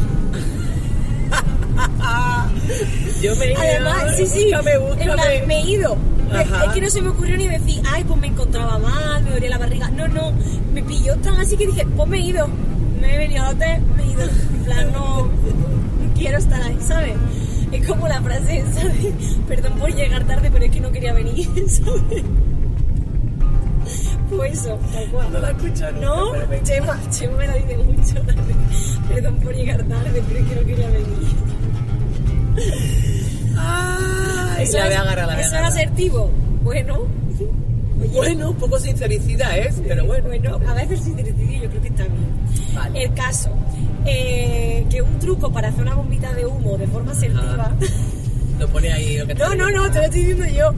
Yo me he ido. Además, sí, sí, Búscame, búscame. me he ido. Me- Ajá. Es que no se me ocurrió ni decir, ay, pues me encontraba mal, me dolía la barriga. No, no, me pilló tan así que dije, pues me he ido. Me he venido al hotel, ido. En plan, no, no quiero estar ahí, ¿sabes? Es como la frase de, perdón por llegar tarde, pero es que no quería venir, ¿sabes? Pues eso, tal cual. No la he escuchado nunca, No, pero. Chema, Chema me la dice mucho. Perdón por llegar tarde, pero es que no quería venir. Ay, Eso la voy es- a agarrar, la voy a Eso es agarrar. asertivo. Bueno. Oye, Bueno, un poco sincericida es, pero bueno. bueno, a veces sincericidio yo creo que. El caso, eh, que un truco para hacer una bombita de humo de forma asertiva. Lo pone ahí lo que te No, no, no, te lo estoy diciendo yo.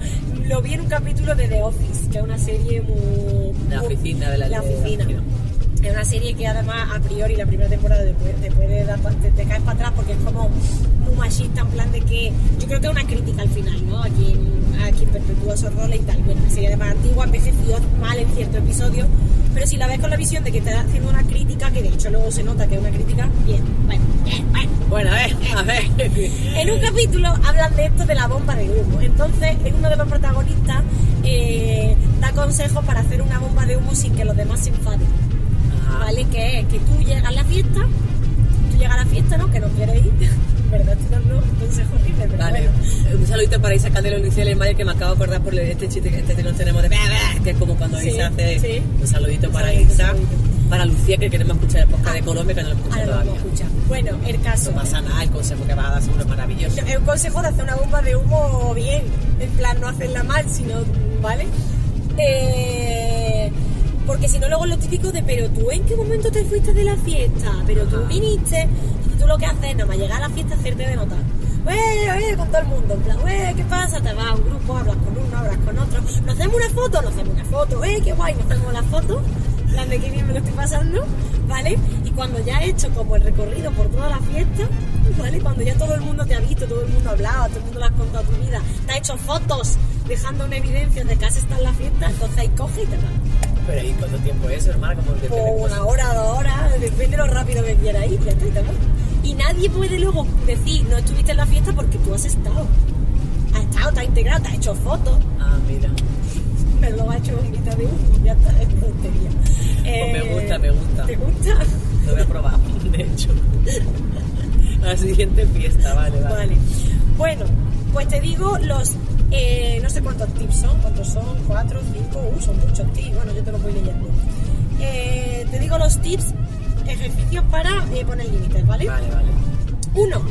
Lo vi en un capítulo de The Office, que es una serie muy. La oficina de la- La de la oficina. oficina. Es una serie que además a priori la primera temporada te puede, te puede dar te, te caes para atrás porque es como muy machista en plan de que yo creo que es una crítica al final, ¿no? A quien, a quien perpetúa esos roles y tal. Bueno, la serie además antigua, envejeció mal en ciertos episodios, pero si la ves con la visión de que está haciendo una crítica, que de hecho luego se nota que es una crítica, bien, bueno, bien, bueno. Bueno, a ver, a ver. En un capítulo hablan de esto de la bomba de humo. Entonces, en uno de los protagonistas eh, da consejos para hacer una bomba de humo sin que los demás se enfaden. Ajá. ¿Vale? Que es que tú llegas a la fiesta, tú llegas a la fiesta, ¿no? Que no quieres ir. ¿Verdad? Estoy dando consejos horribles, pero Vale, bueno. un saludito para Isa Candelo Luciel y Mayer que me acabo de acordar por este chiste este que nos tenemos de que es como cuando Sí, Isa hace sí. un saludito Un para saludito, Isa, saludito. para Lucía que queremos escuchar el podcast de Colombia que no lo escucha todavía. Bueno, el caso. No pasa nada, el consejo que vas a dar seguro es maravilloso. Es un consejo de hacer una bomba de humo bien, en plan no hacerla mal, sino, ¿vale? Eh, porque si no luego lo típico de, pero tú en qué momento te fuiste de la fiesta, pero tú viniste, tú lo que haces es nada más llegar a la fiesta hacerte de notar. ¡Wey, oye! Con todo el mundo, en plan, ¡wey, qué pasa! Te vas a un grupo, hablas con uno, hablas con otro, ¿nos hacemos una foto? Nos hacemos una foto, ¡eh, qué guay! Nos hacemos la foto, plan de qué bien me lo estoy pasando, ¿vale? Y cuando ya he hecho como el recorrido por toda la fiesta, ¿vale? Cuando ya todo el mundo te ha visto, todo el mundo ha hablado, todo el mundo le has contado tu vida, te ha hecho fotos dejando una evidencia de que has estado en la fiesta, entonces ahí coge y te vas. Pero ¿y cuánto tiempo es hermana? Como que Por te- una hora, dos horas, depende de lo rápido que quieras ir, y nadie puede luego decir, no estuviste en la fiesta porque tú has estado. Has estado, te has integrado, te has hecho fotos, Ah, mira. pero lo has hecho en mitad de un, ya está, es tontería. Pues me gusta, me gusta. ¿Te gusta? Lo voy a probar, de hecho. La siguiente fiesta, vale, vale. Vale. Bueno, pues te digo los. Eh, no sé cuántos tips son, cuántos son, cuatro, cinco, uh, son muchos tips. Bueno, yo te los voy leyendo. Eh, te digo los tips, ejercicios para eh, poner límites, ¿vale? Vale, vale. Uno,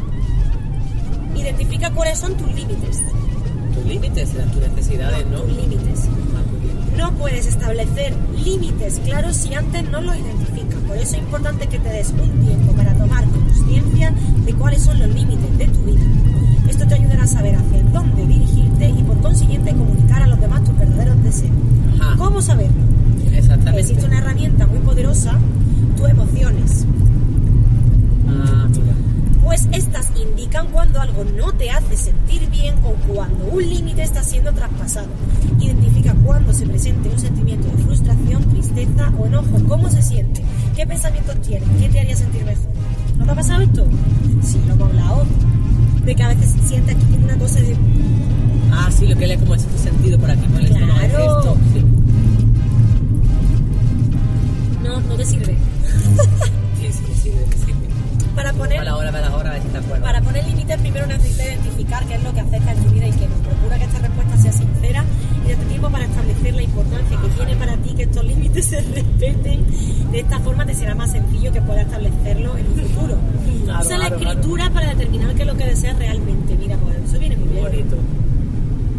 identifica cuáles son tus límites. Tus límites tus necesidades, ¿no? Tus límites. No puedes establecer límites claros si antes no los identificas. Por eso es importante que te des un tiempo para tomar conciencia de cuáles son los límites de tu vida. Esto te ayudará a saber hacia dónde dirigirte y por consiguiente comunicar a los demás tus verdaderos deseos. Ajá. ¿Cómo saberlo? Exactamente. Existe una herramienta muy poderosa, tus emociones. Ah, mira. Pues estas indican cuando algo no te hace sentir bien o cuando un límite está siendo traspasado. Identifica cuando se presente un sentimiento de frustración, tristeza o enojo. ¿Cómo se siente? ¿Qué pensamientos tienes? ¿Qué te haría sentir mejor? ¿No te ha pasado esto? Sí, lo hemos hablado. De que a veces sientes aquí como una cosa de... Ah, sí, lo que le como el sexto sentido por aquí, por el es Claro. esto. Sí. No, no te sirve. Sí, sí, sí, sí. Para poner... A la hora, a la hora, a ver si te acuerdas. Para poner límites primero necesitas identificar qué es lo que afecta en tu vida y qué no. Procura que esta respuesta sea sincera y date tiempo para establecer la importancia que tiene para ti que estos límites se respeten. De esta forma te será más sencillo que puedas establecerlo en un futuro. Claro, Usa la claro, escritura para determinar qué es lo que deseas realmente. Mira, pues eso viene muy bien. bonito.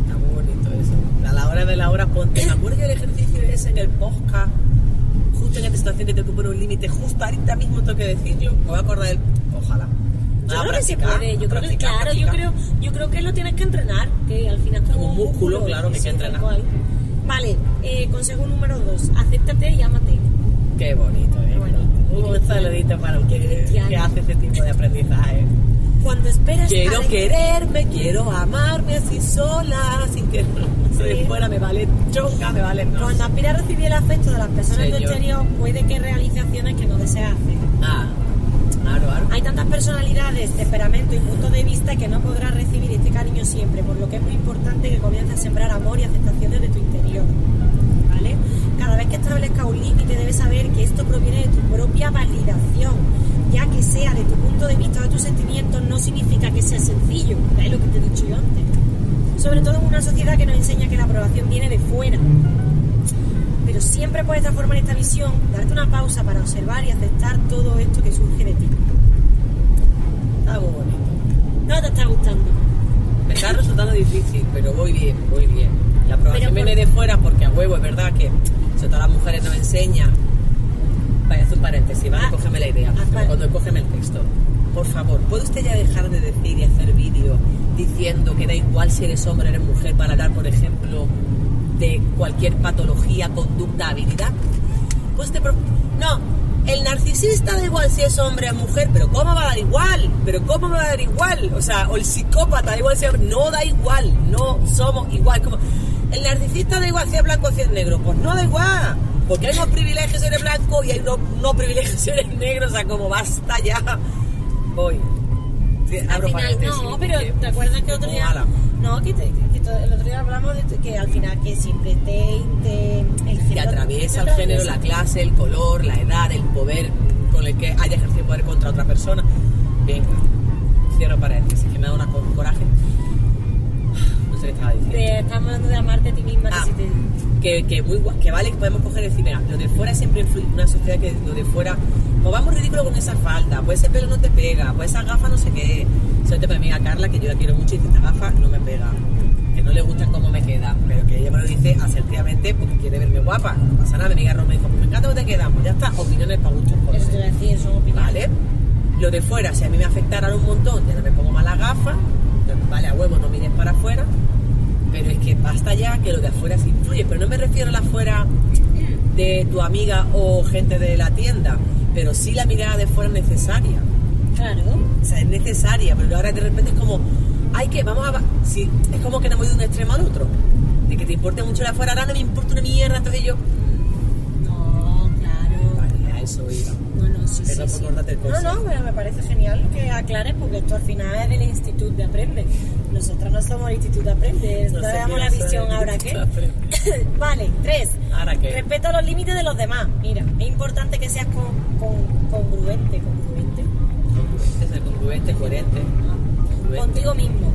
Está muy bonito eso. A la hora de la hora, ponte. Me acuerdo del ejercicio ese en el podcast. Justo en esta situación que te poner un límite, justo ahorita mismo tengo que decirlo. Me voy a acordar del. Ojalá. Yo Ah, creo que se puede, yo creo que practicar, claro, yo creo, yo creo que lo tienes que entrenar, que al final es como, Como un músculo, claro, que hay que entrenar. cual. Vale, eh, consejo número dos, acéptate y ámate. Qué bonito, eh. Qué bonito. Un saludito para el que, hace ese tipo de aprendizaje. Cuando esperas Quiero a- quererme, quiero amarme así sola, sin que Sí. fuera me vale chonga, me vale no. Cuando aspiras a recibir el afecto de las personas de tu Señor. exterior, puede que realice acciones que no deseas hacer. Ah, Hay tantas personalidades, temperamento y puntos de vista que no podrás recibir este cariño siempre, por lo que es muy importante que comiences a sembrar amor y aceptación desde tu interior. ¿Vale? Cada vez que establezcas un límite debes saber que esto proviene de tu propia validación, ya que sea de tu punto de vista o de tus sentimientos no significa que sea sencillo, ¿vale? Lo que te he dicho yo antes. Sobre todo en una sociedad que nos enseña que la aprobación viene de fuera. Pero siempre puedes transformar esta visión, darte una pausa para observar y aceptar todo esto que surge de ti. Está muy bonito. No te está gustando. Me está resultando difícil, pero voy bien, voy bien. La aprobación por- viene de fuera porque a huevo es verdad que sobre todo las mujeres nos enseñan. Vaya, hacer un paréntesis, ¿vale? Ah, Cógeme la idea. ah, vale. Cuando cógeme el texto. Por favor, ¿puede usted ya dejar de decir y hacer vídeos diciendo que da igual si eres hombre o eres mujer para hablar, por ejemplo, de cualquier patología, conducta, habilidad? Pues te pro- No, el narcisista da igual si es hombre o mujer, pero ¿cómo va a dar igual? ¿Pero cómo va a dar igual? O sea, o el psicópata da igual si es No da igual, no somos igual. Como, el narcisista da igual si es blanco o si es negro. Pues no da igual. Porque hay unos privilegios si eres blanco y hay unos no privilegios si eres negro. O sea, como basta ya. Voy. Sí, Al abro final, paréntesis, no, pero ¿te acuerdas que otro día... No, que, te- que el otro día hablamos de que al final que siempre te... te el que género- atraviesa el género, la clase, el color, la edad, el poder con el que haya ejercido poder contra otra persona. Venga, cierro paréntesis, que me da una co- coraje. No sé qué estaba diciendo. Te estamos hablando de amarte a ti misma. que Ah, si te- que, que, muy, que vale que podemos coger y decir, mira, lo de fuera siempre influye una sociedad que lo de fuera, pues vamos ridículo con esa falda, pues ese pelo no te pega, pues esa gafa no sé qué. Suerte para mi amiga Carla, que yo la quiero mucho y dice, esta gafa no me pega, que no le gusta cómo me queda, pero que ella me lo dice asertivamente porque quiere verme guapa, no pasa nada, mi amiga Roma me dijo, pues me encanta cómo te quedamos, ya está, opiniones para Eso te colores. voy a decir, son opiniones. Vale. Lo de fuera, si a mí me afectaran un montón, ya no me pongo mala gafa, vale, a huevo, no mires para afuera, pero es que basta ya que lo de afuera sí influye, pero no me refiero a la afuera de tu amiga o gente de la tienda, pero sí la mirada de fuera es necesaria. Claro. O sea, es necesaria, pero ahora de repente es como, ay, que vamos a... Sí, es como que hemos ido de un extremo al otro. De que te importe mucho la afuera, ahora no me importa una mierda, entonces yo... No, claro. Vale, a eso iba. No, no, sí, sí, por No, no, pero me parece genial que aclares porque esto al final es del Instituto de Aprende. Nosotros no somos el Instituto de Aprende, No no sé damos la visión ahora qué. vale, tres. ¿Ahora qué? Respeta los límites de los demás. Mira, es importante que seas con, con- congruente, congruente Congruente, ser congruente, coherente. Congruente. contigo mismo.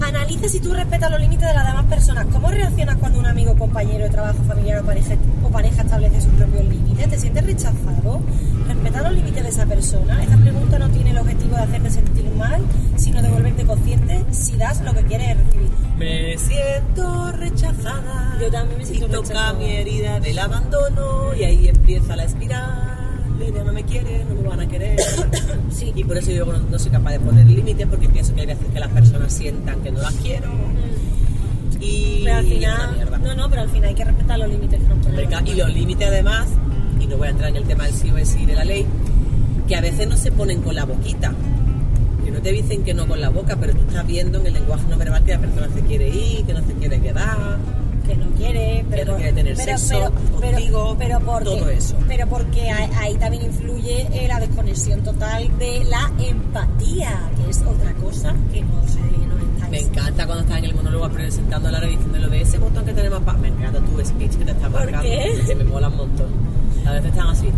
Analiza si tú respetas los límites de las demás personas. ¿Cómo reaccionas cuando un amigo, compañero de trabajo, familiar o pareja, o pareja establece sus propios límites? ¿Te sientes rechazado? ¿Respetar los límites de esa persona? Esta pregunta no tiene el objetivo de hacerte sentir mal, sino de volverte consciente si das lo que quieres recibir. Me siento rechazada. Yo también me siento y toca rechazada. mi herida del abandono y ahí empieza la espiral. No me quiere, no me van a querer. Sí. Y por eso yo no, no soy capaz de poner límites porque pienso que hay veces que las personas sientan que no las quiero. Y, Mm. Pero al y es una final, no, no, pero al final hay que respetar los límites que nos ponemos. Y los límites además, y no voy a entrar en el tema del sí o el sí de la ley, que a veces no se ponen con la boquita. Que no te dicen que no con la boca, pero tú estás viendo en el lenguaje no verbal que la persona se quiere ir, que no se quiere quedar. Que no quiere, pero no quiere tener sexo contigo, pero porque, todo eso. Pero porque ahí, también influye eh, la desconexión total de la empatía, que es otra cosa que no sé, no estáis. Me encanta cuando estás en el monólogo presentando a Lara diciendo lo de ese botón que tenemos para... Me encanta tu speech que te está ¿Por marcando. qué? Que me mola un montón. A veces están así.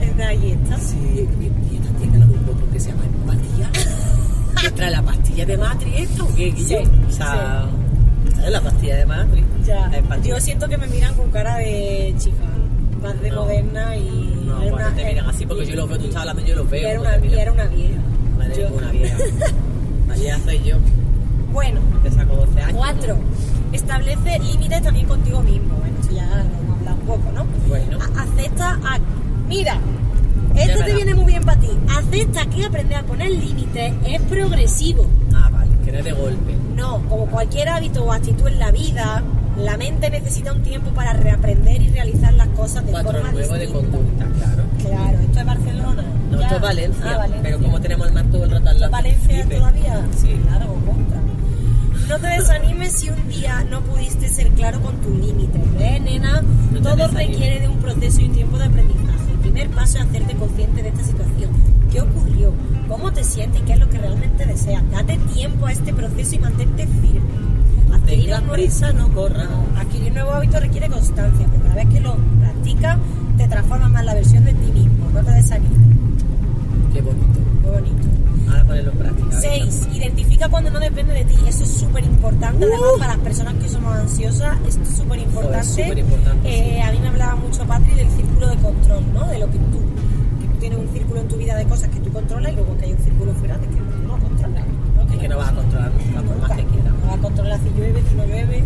Es de ahí está. Sí, y, esta tiene algún botón que se llama empatía. ¿Qué trae la pastilla de Matrix esto o qué? Sí, o sea, ¿sabes la pastilla de Matrix? Ya. Yo siento que me miran con cara de chica, más de No. moderna y. No, era te miran así, porque yo los veo, tú estás hablando y yo los y veo. era una, y era una vieja. Vale, Yo- una vieja. La vieja soy yo, Bueno, que saco 12 años. Cuatro, establece límites también contigo mismo. Bueno, esto ya lo hemos hablado un poco, ¿no? Bueno. A- acepta a... Mira, esto te viene muy bien para ti. Acepta que aprender a poner límites es progresivo. Ah, vale, que no es de golpe. No, como cualquier hábito o actitud en la vida, la mente necesita un tiempo para reaprender y realizar las cosas de Cuatro forma nuevos de distinta. conducta, claro. Claro, esto es Barcelona. No, Ya. esto es Valencia, Ah, Valencia. pero como tenemos el mar todo el rato al lado. Valencia Flipe. todavía. Sí. Claro, contra. No te desanimes si un día no pudiste ser claro con tus límites. ¿Ves, nena? No Todo requiere de un proceso y un tiempo de aprendizaje. El primer paso es hacerte consciente de esta situación. ¿Qué ocurrió? ¿Cómo te sientes qué es lo que realmente deseas? Date tiempo a este proceso y mantente firme. Adquirir nuevo- prisa, no corras. no, adquirir un nuevo hábito requiere constancia, pero cada vez que lo practicas te transforma más la versión de ti mismo. No te desanimes. Qué bonito. Qué bonito. Ahora ponerlo en práctica. venga. 6. Identifica cuando no depende de ti. Eso es súper importante. Además, para las personas que somos ansiosas, esto es súper importante. Joder, superimportante, A mí me hablaba mucho Patri del círculo de control, ¿no? De lo que tú, que tú tienes un círculo en tu vida de cosas que tú controlas y luego que hay un círculo fuera de que tú no controlas. ¿no? Es que no vas a controlar nunca, por más que vas a controlar si llueve, si no llueve.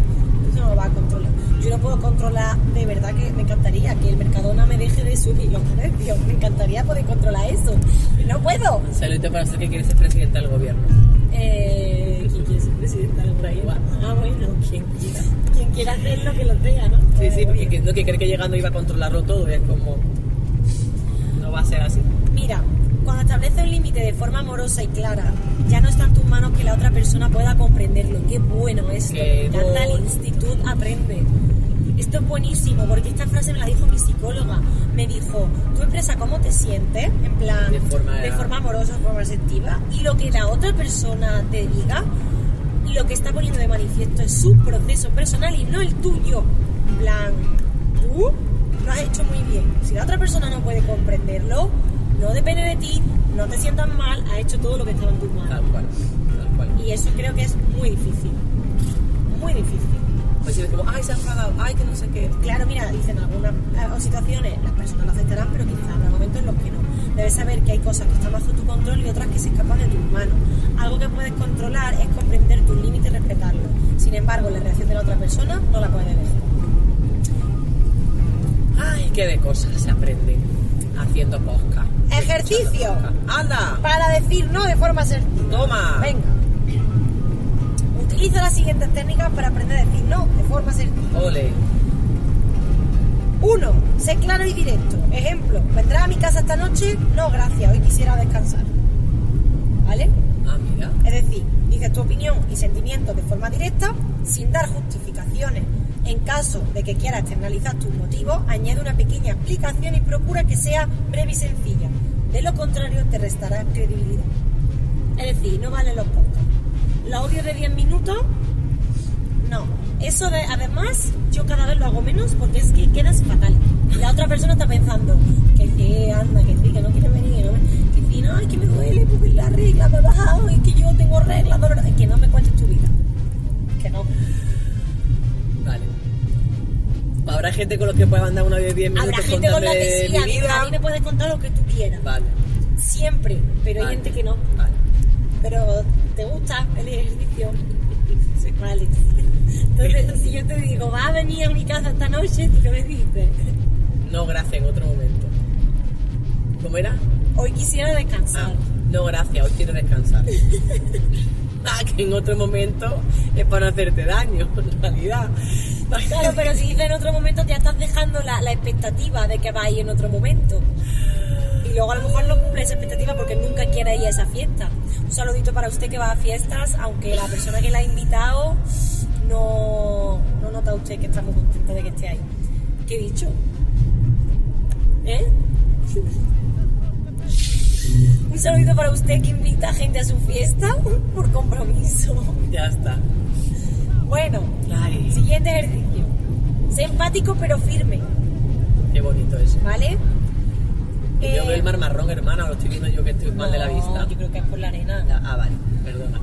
Eso no lo vas a controlar. Yo no puedo controlar, de verdad que me encantaría que el Mercadona me deje de subir los precios. Me encantaría poder controlar eso. No puedo. Saludito para ser que quieres ser presidente del gobierno. Eh, ¿Quién quiere ser presidente del igual. Ah, bueno. Quien quiera. Quien quiera hacerlo, que lo sea, ¿no? Sí, sí, porque que- no que cree que llegando iba a controlarlo todo es como. No va a ser así. Mira, cuando establece un límite de forma amorosa y clara, ya no está en tus manos que la otra persona pueda comprenderlo. Qué bueno esto. Me encanta el instituto aprende. Esto es buenísimo porque esta frase me la dijo mi psicóloga. Me dijo, tú expresa cómo te sientes, en plan, De forma- de forma amorosa, de forma receptiva, y lo que la otra persona te diga, lo que está poniendo de manifiesto es su proceso personal y no el tuyo. En plan, tú lo has hecho muy bien. Si la otra persona no puede comprenderlo, no depende de ti, no te sientas mal, has hecho todo lo que estaba en tus Tal manos. cual. Tal cual. Y eso creo que es muy difícil. Muy difícil. Pues si es como, ay, se ha enfadado, ay, que no sé qué. Claro, mira, dicen algunas eh, situaciones, las personas lo aceptarán, pero quizás habrá momentos en los que no. Debes saber que hay cosas que están bajo tu control y otras que se escapan de tus manos. Algo que puedes controlar es comprender tus límites y respetarlos. Sin embargo, la reacción de la otra persona no la puedes elegir. Ay, qué de cosas se aprenden haciendo podcast. Ejercicio. ¡Anda! Para decir no de forma asertiva. Toma. Venga. Utiliza las siguientes técnicas para aprender a decir no de forma asertiva. Ole. 1. Sé claro y directo. Ejemplo, ¿vendrás a mi casa esta noche? No, gracias, hoy quisiera descansar. ¿Vale? Ah, mira. Es decir, dices tu opinión y sentimientos de forma directa, sin dar justificaciones. En caso de que quieras externalizar tus motivos, añade una pequeña explicación y procura que sea breve y sencilla. De lo contrario, te restará credibilidad. Es decir, no valen los podcasts. Los audios de 10 minutos, no. Eso de, además, yo cada vez lo hago menos porque es que quedas fatal. Y la otra persona está pensando que sí, anda, que sí, que no quiere venir, ¿no? que sí, no, es que me duele porque la regla me ha bajado y que yo tengo reglas dolorosas. Que no me cuentes tu vida. Que no. Habrá gente con los que pueda mandar una de 10 minutos Habrá gente con la que sí, a mí, vida. a mí me puedes contar lo que tú quieras. Vale. Siempre, pero hay gente que no. Vale. Pero ¿te gusta el ejercicio? Sí. Vale. Entonces, si yo te digo, va a venir a mi casa esta noche, ¿tú qué me dices? No, gracias, en otro momento. ¿Cómo era? Hoy quisiera Ah, descansar. no, gracias, hoy quiero descansar. ah, que en otro momento es para no hacerte daño, en realidad. Claro, pero si dices en otro momento, ya estás dejando la, la expectativa de que va a ir en otro momento. Y luego a lo mejor no cumple esa expectativa porque nunca quiere ir a esa fiesta. Un saludito para usted que va a fiestas, aunque la persona que la ha invitado no, no nota usted que está muy contenta de que esté ahí. ¿Qué he dicho? ¿Eh? Un saludito para usted que invita a gente a su fiesta por compromiso. Ya está. Bueno, siguiente ejercicio. Sé empático pero firme, qué bonito eso. ¿vale? Yo Eh, veo el mar marrón, hermana, lo estoy viendo yo que estoy mal de la vista. Yo creo que es por la arena. Ah, vale, perdona.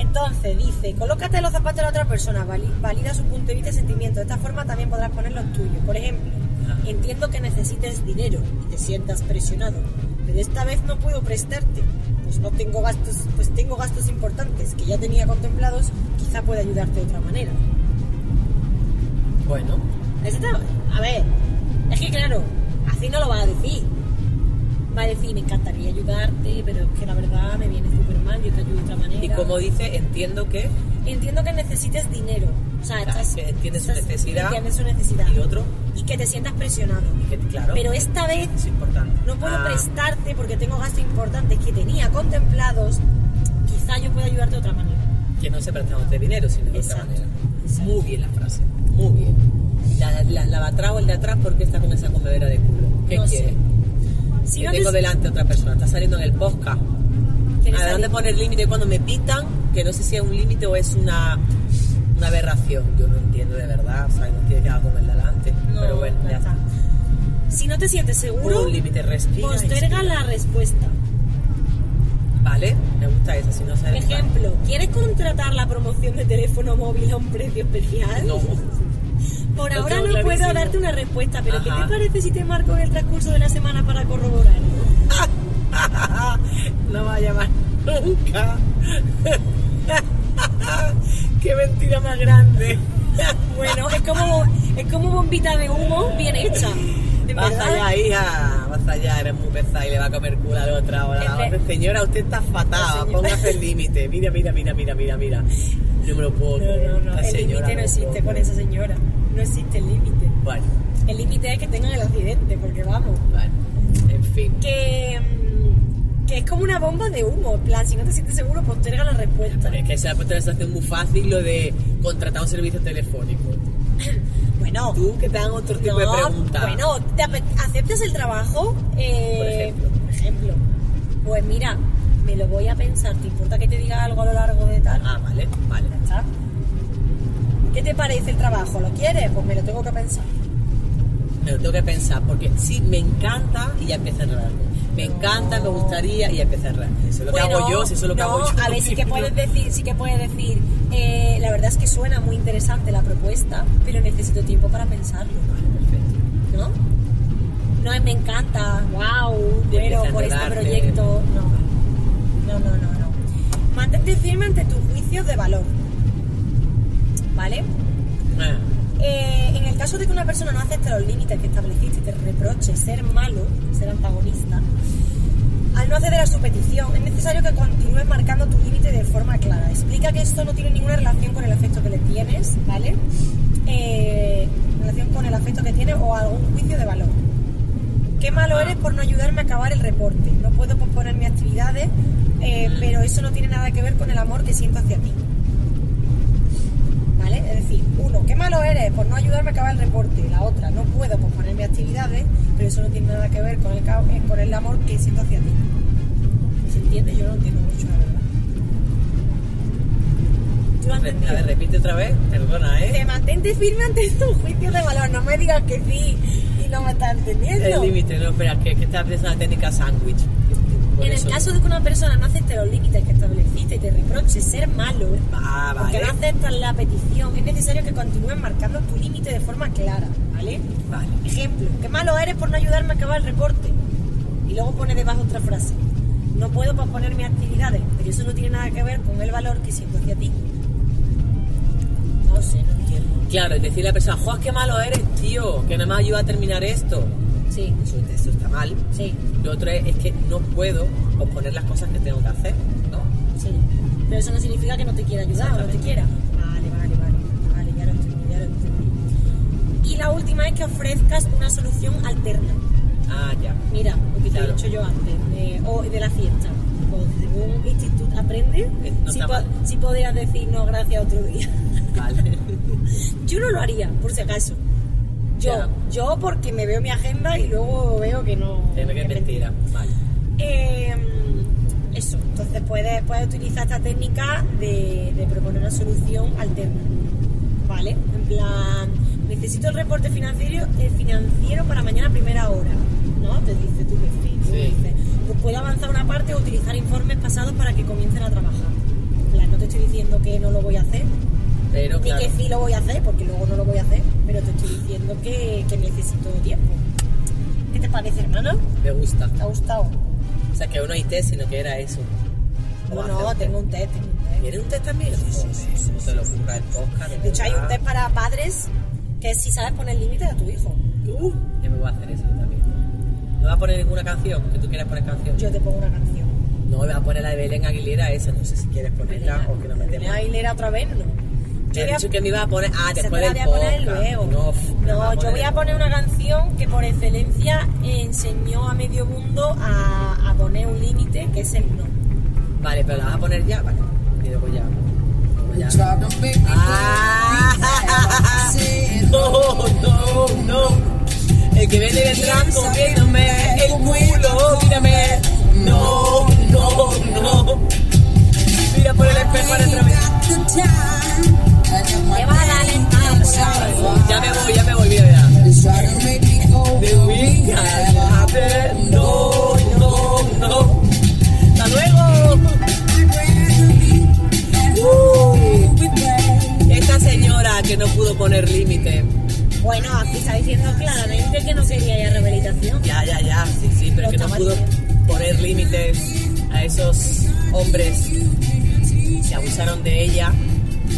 Entonces dice, colócate los zapatos de la otra persona, vali- valida su punto de vista y sentimiento. De esta forma también podrás poner los tuyos. Por ejemplo, Ah. entiendo que necesites dinero y te sientas presionado, pero esta vez no puedo prestarte. Pues no tengo gastos, pues tengo gastos importantes que ya tenía contemplados, quizá pueda ayudarte de otra manera. Bueno, A ver, es que claro, así no lo va a decir. Va a decir, me encantaría ayudarte, pero es que la verdad me viene súper mal, yo te ayudo de otra manera. y como dice, entiendo que. Entiendo que necesites dinero. O sea, estás, entiendes su necesidad. Entiendes su necesidad. Y otro, Y que te sientas presionado. que claro. Pero esta vez es importante. no puedo Ah, prestarte porque tengo gastos importantes que tenía contemplados. Quizá yo pueda ayudarte de otra manera. Que no se prestamos de dinero, sino de otra manera. exacto. Muy bien la frase, muy bien. La, la, la de atrás o el de atrás, ¿por qué está con esa comedera de culo? ¿Qué No sé. quiere? Si no tengo te- delante a otra persona, está saliendo en el podcast. ¿Quieres Además de salir? poner límite cuando me pitan, que no sé si es un límite o es una, una aberración. Yo no entiendo de verdad, o sea, no tiene que haber con el delante. No, pero bueno, ya está. Si no te sientes seguro, Un límite, respira. posterga la respuesta. Vale, me gusta esa, si no sabes. Ejemplo, ¿quieres contratar la promoción de teléfono móvil a un precio especial? No. Por ahora no puedo darte una respuesta, pero ¿qué te parece si te marco en el transcurso de la semana para corroborar? no va a llamar nunca. Qué mentira más grande. Bueno, es como, es como bombita de humo bien hecha. Vas allá, hija, vas allá, eres muy pesada y le va a comer culo a la otra ahora. Señora, usted está señora- póngase el límite. Mira, mira, mira, mira, mira, mira. No me lo puedo No, no, no. El límite no existe con esa señora. No existe el límite. Bueno, El límite es que tengan el accidente, porque vamos. bueno, en fin. Que, mm, que es como una bomba de humo. En plan, si no te sientes seguro, posterga la respuesta. Es que se ha puesto la sensación muy fácil lo de contratar un servicio telefónico. Bueno, Tú que te hagan otro tipo de preguntas. bueno, ¿te ape- ¿aceptas el trabajo? Eh, Por ejemplo. por ejemplo. Pues mira, me lo voy a pensar. ¿Te importa que te diga algo a lo largo de tal? Ah, vale, vale. Ya está. ¿Qué te parece el trabajo? ¿Lo quieres? Pues me lo tengo que pensar. Me lo tengo que pensar porque sí, me encanta y ya empieza a enredarme. Me encanta, me gustaría y enredarme. Eso es lo que Bueno, hago yo, si eso es lo que no, hago yo. A ver, sí que puedes decir, sí que puedes decir, eh, la verdad es que suena muy interesante la propuesta, pero necesito tiempo para pensarlo, Vale, perfecto. ¿no? No es me encanta, wow, pero por este proyecto, no. No, no, no, no. Mantente firme ante tus juicios de valor, ¿vale? Ah, Eh, en el caso de que una persona no acepte los límites que estableciste y te reproche ser malo, ser antagonista, al no acceder a su petición, es necesario que continúes marcando tu límite de forma clara. Explica que esto no tiene ninguna relación con el afecto que le tienes, ¿vale? Eh, relación con el afecto que tienes o algún juicio de valor. Qué malo eres por no ayudarme a acabar el reporte. No puedo posponer mis actividades, eh, pero eso no tiene nada que ver con el amor que siento hacia ti. ¿Vale? Es decir, uno, qué malo eres por no ayudarme a acabar el reporte. La otra, no puedo posponer mis actividades, pero eso no tiene nada que ver con el, eh, con el amor que siento hacia ti. ¿Se entiende? Yo no entiendo mucho, la verdad. ¿Tú lo has a ver, repite otra vez. Perdona, Te ¿eh? mantente firme ante tu juicio de valor. No me digas que sí y no me estás entendiendo. El límite, no, espera, que, que estás pensando en la técnica sándwich. En el caso de que una persona no acepte los límites que estableciste y te reproche ser malo, Ah, porque vale. no aceptas la petición, es necesario que continúes marcando tu límite de forma clara, ¿vale? Vale. Ejemplo, qué malo eres por no ayudarme a acabar el reporte. Y luego pone debajo otra frase. No puedo posponer mis actividades, pero eso no tiene nada que ver con el valor que siento hacia ti. No sé, no entiendo. Claro, es decir, la persona, ¡joder, qué malo eres, tío! Que no me ayuda a terminar esto. Sí, Eso, eso está mal. sí, Lo otro es, es que no puedo posponer las cosas que tengo que hacer, ¿no? sí. Pero eso no significa que no te quiera ayudar o no te quiera. Vale, vale, vale. Vale, ya lo entendí, ya lo entendí. Y la última es que ofrezcas una solución alterna. Ah, ya. Mira, lo que te Claro. he dicho yo antes, de, o de la fiesta. Pues según Instituto Aprende, Eh, no si, po- si podrías decir no gracias otro día. Vale. Yo no lo haría, por si acaso. Yo, Ya. yo porque me veo mi agenda y luego veo que no. Tiene que es mentira. Vale. Eh, eso, entonces puedes, puedes utilizar esta técnica de, de proponer una solución alterna. ¿Vale? En plan, necesito el reporte financiero, eh, financiero para mañana a primera hora. ¿No? Te dice tu jefe. Sí. pues puedo avanzar una parte o utilizar informes pasados para que comiencen a trabajar. En plan, no te estoy diciendo que no lo voy a hacer, Pero ni claro. que sí lo voy a hacer, porque luego no lo voy a hacer, pero te estoy diciendo que, que necesito tiempo. ¿Qué te parece, hermano? Me gusta. ¿Te ha gustado? O sea, que no hay test, sino que era eso. No, no, tengo un test, tengo un test. ¿Tienes un test también? Sí, sí, sí. No te lo ocurra el podcast. De hecho, hay un test para padres que si sabes poner límites a tu hijo. Uh, ya me voy a hacer eso yo también. ¿No vas a poner ninguna canción? ¿Que tú quieras poner canción? Yo te pongo una canción. No, voy a poner la de Belén Aguilera esa. No sé si quieres ponerla o que nos metemos. ¿Me Aguilera otra vez? No. Te Yo he voy a- dicho que me iba a poner. Ah, después del voy a poner luego. No, No, yo voy a poner una canción que por excelencia enseñó a medio mundo a, a poner un límite, que es el no. Vale, pero la vas a poner ya. Vale. Y luego ya. Ah, no, no, no. El que viene detrás comiéndome el culo, mírame. No, no, no. Mira por el espejo otra vez. Ya me voy, ya me voy, mira, ya. The weekend happened. No, no, no. Hasta luego. Uh, esta señora que no pudo poner límite. Bueno, aquí está diciendo claramente que no quería ir a rehabilitación. Ya, ya, ya, sí, sí, pero que no pudo poner límites a esos hombres que abusaron de ella.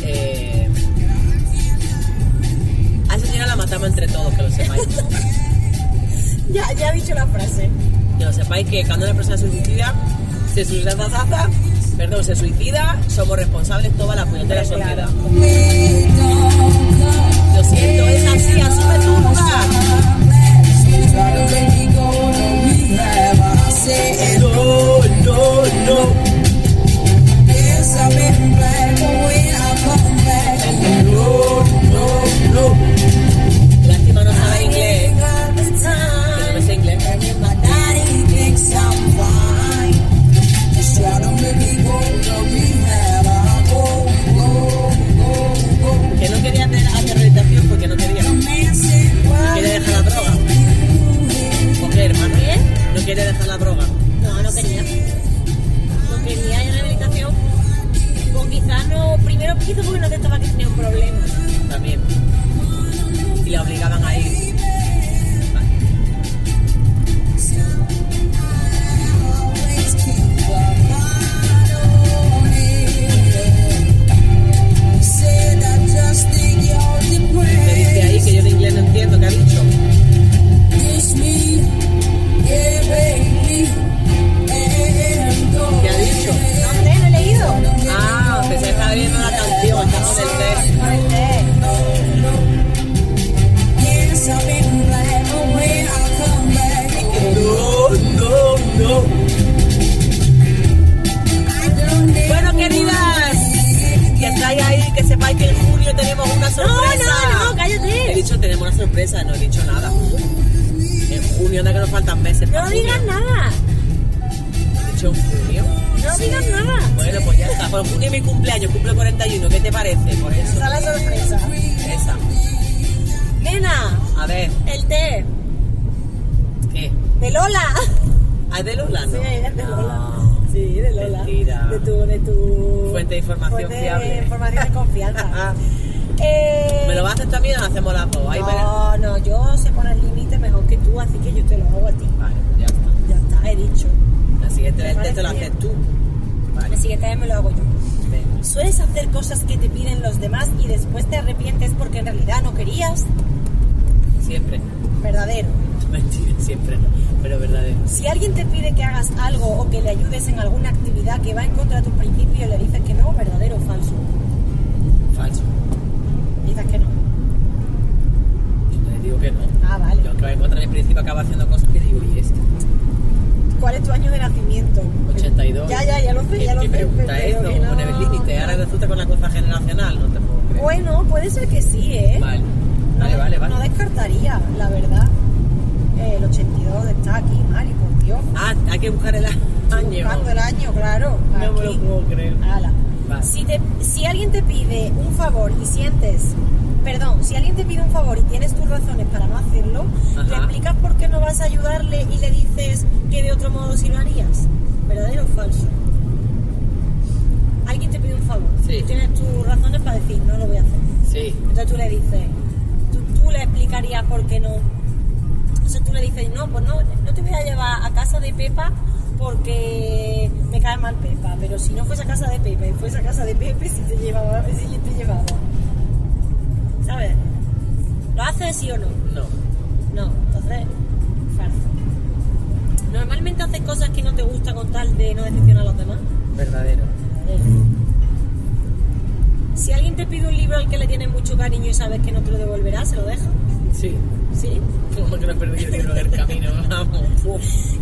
Eh, la matamos entre todos, que lo sepáis. Ya, ya he dicho la frase. Que lo sepáis que cuando una persona se suicida, se suicida, zaza, perdón, se suicida, somos responsables toda la puñetera sociedad. Lo siento, es así, así me toca. No, no, no. No, no, no. Pide que hagas algo o que le ayudes en alguna actividad que va en contra de tus principios, le dices que no, verdadero o falso. Falso. Dices que no. Le digo que no. Ah, vale. Yo aunque vaya en contra de mi principio acaba haciendo cosas que digo, y esto. ¿Cuál es tu año de nacimiento? 82. Ya, ya, ya lo sé, ya lo ¿Qué sé. pregunta es? No no. poner el límite. Ahora resulta con la cosa generacional, no te puedo creer. Bueno, puede ser que sí, ¿eh? Vale, vale, de- vale. No vale. descartaría, la verdad. El 82 está aquí, Mari, por Dios. Ah, hay que buscar el año. Buscando el año, claro. No me lo puedo creer. Vale. Si, te- si alguien te pide un favor y sientes, perdón, si alguien te pide un favor y tienes tus razones para no hacerlo, Ajá. le explicas por qué no vas a ayudarle y le dices que de otro modo sí lo harías. ¿Verdadero o falso? Alguien te pide un favor Sí. y tienes tus razones para decir no lo voy a hacer. Sí. Entonces tú le dices, tú, tú le explicarías por qué no. Entonces tú le dices, no, pues no, no te voy a llevar a casa de Pepa porque me cae mal Pepa, pero si no fuese a casa de Pepa y fuese a casa de Pepe, si te llevaba, si te llevaba. ¿Sabes? ¿Lo haces sí o no? No. No, entonces, falso. Normalmente haces cosas que no te gusta con tal de no decepcionar a los demás. Verdadero. Si alguien te pide un libro al que le tienes mucho cariño y sabes que no te lo devolverá, ¿se lo deja? Sí. ¿Sí? Como que no perdí el del camino, vamos.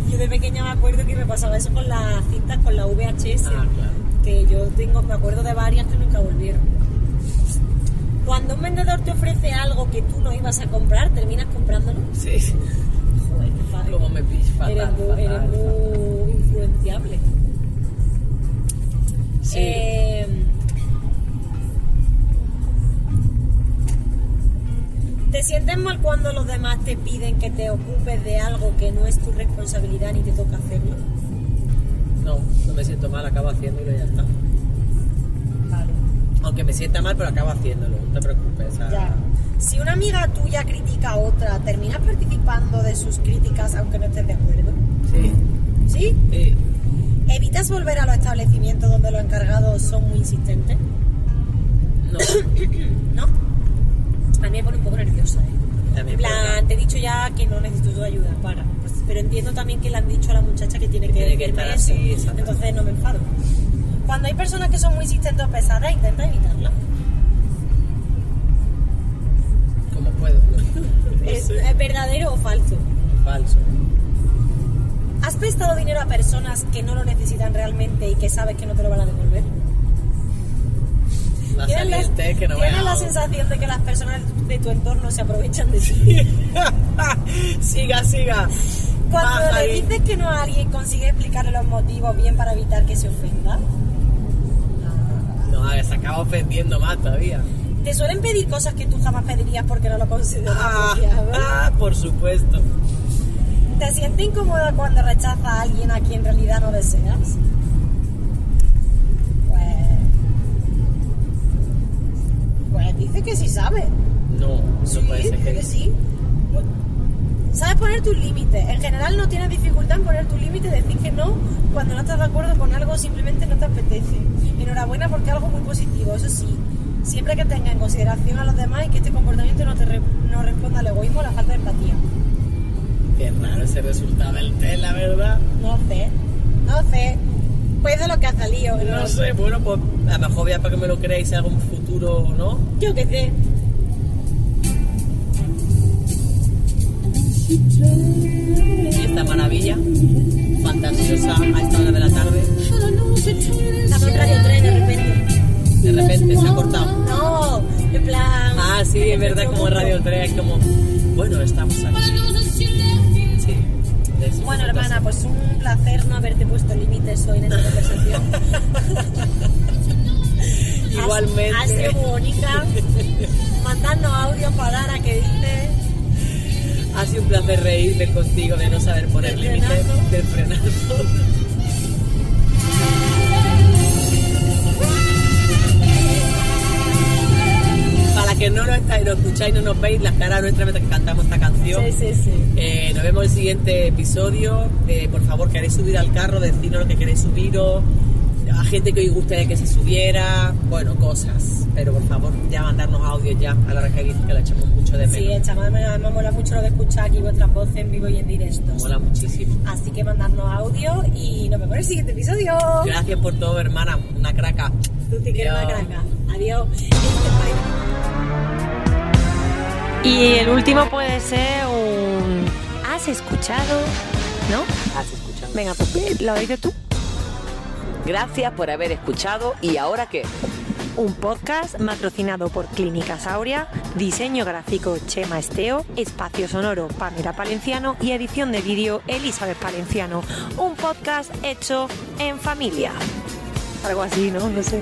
Yo de pequeña me acuerdo que me pasaba eso con las cintas, con la VHS. Ah, claro. Que yo tengo, me acuerdo de varias que nunca volvieron. Cuando un vendedor te ofrece algo que tú no ibas a comprar, terminas comprándolo. Sí. Joder, qué padre. Como me pis fatal, eres muy, fatal, eres fatal. muy influenciable. Sí. Eh, ¿Te sientes mal cuando los demás te piden que te ocupes de algo que no es tu responsabilidad ni te toca hacerlo? No, no me siento mal, acabo haciéndolo y ya está. Vale. Aunque me sienta mal, pero acabo haciéndolo, no te preocupes. Ya. Si una amiga tuya critica a otra, ¿terminas participando de sus críticas aunque no estés de acuerdo? Sí. ¿Sí? Sí. ¿Evitas volver a los establecimientos donde los encargados son muy insistentes? No. A mí me pone un poco nerviosa, ¿eh? También En plan, te he dicho ya que no necesito tu ayuda, para. Pues, pero entiendo también que le han dicho a la muchacha que tiene que Tiene que decirme estar eso. así. Entonces no me enfado. Cuando hay personas que son muy insistentes o pesadas, intenta evitarlas. Como puedo. No ¿Es, sé. ¿Es verdadero o falso? Falso. ¿Has prestado dinero a personas que no lo necesitan realmente y que sabes que no te lo van a devolver? Más ¿Tienes la, que no tienes la sensación de que las personas de tu entorno se aprovechan de ti? siga, siga. Cuando Baja le ahí. dices que no a alguien, consigue explicarle los motivos bien para evitar que se ofenda. No, se acaba ofendiendo más todavía. Te suelen pedir cosas que tú jamás pedirías porque no lo consideras Ah, ah, por supuesto. ¿Te sientes incómoda cuando rechazas a alguien a quien en realidad no deseas? Pues. Pues dice que sí sabe. No, no puede ser que que sí. Sabes poner tus límites. En general no tienes dificultad en poner tus límites, decir que no cuando no estás de acuerdo con algo o simplemente no te apetece. Enhorabuena porque es algo muy positivo, eso sí. Siempre que tenga en consideración a los demás y que este comportamiento no te re- no responda al egoísmo o la falta de empatía. Qué raro ese resultado del test, la verdad. No sé, no sé. Pues de lo que ha salido. No sé, bueno, pues a lo mejor ya para que me lo creáis en algún futuro, ¿no? Yo qué sé. Y esta maravilla, fantasiosa a esta hora de la tarde, Estamos en Radio 3 de repente. de repente se ha cortado. No, en plan. Ah, sí, es verdad, como en Radio 3, como, bueno, estamos aquí. Sí. Bueno, hermana, pues un placer no haberte puesto límites hoy en esta conversación. Igualmente. Has sido muy bonita. Mandando audios para Dara que dice. Ha sido un placer reírme contigo de no saber poner límites del frenazo. Para que no nos estáis, no escucháis, no nos veis las caras nuestras mientras que cantamos esta canción. Sí, sí, sí. Eh, nos vemos en el siguiente episodio. Eh, por favor, queréis subir al carro, decidnos lo que queréis subiros. a gente que hoy gustaría que se subiera, bueno, cosas. Pero por favor, ya mandarnos audios ya, a la hora que que la echamos mucho de Sí, echamos de menos, además mola mucho lo de escuchar aquí vuestras voces en vivo y en directo. Mola muchísimo. Así que mandarnos audio y nos vemos en el siguiente episodio. Gracias por todo, hermana. Una craca. Tú sí que eres una Adiós. craca. Adiós. Y el último puede ser un... ¿Has escuchado? ¿No? ¿Has escuchado? Venga, pues lo dices tú. Gracias por haber escuchado. ¿Y ahora qué? Un podcast patrocinado por Clínicas Aurea, diseño gráfico Chema Esteo, espacio sonoro Pamela Palenciano y edición de vídeo Elizabeth Palenciano. Un podcast hecho en familia. Algo así, ¿no? No sé.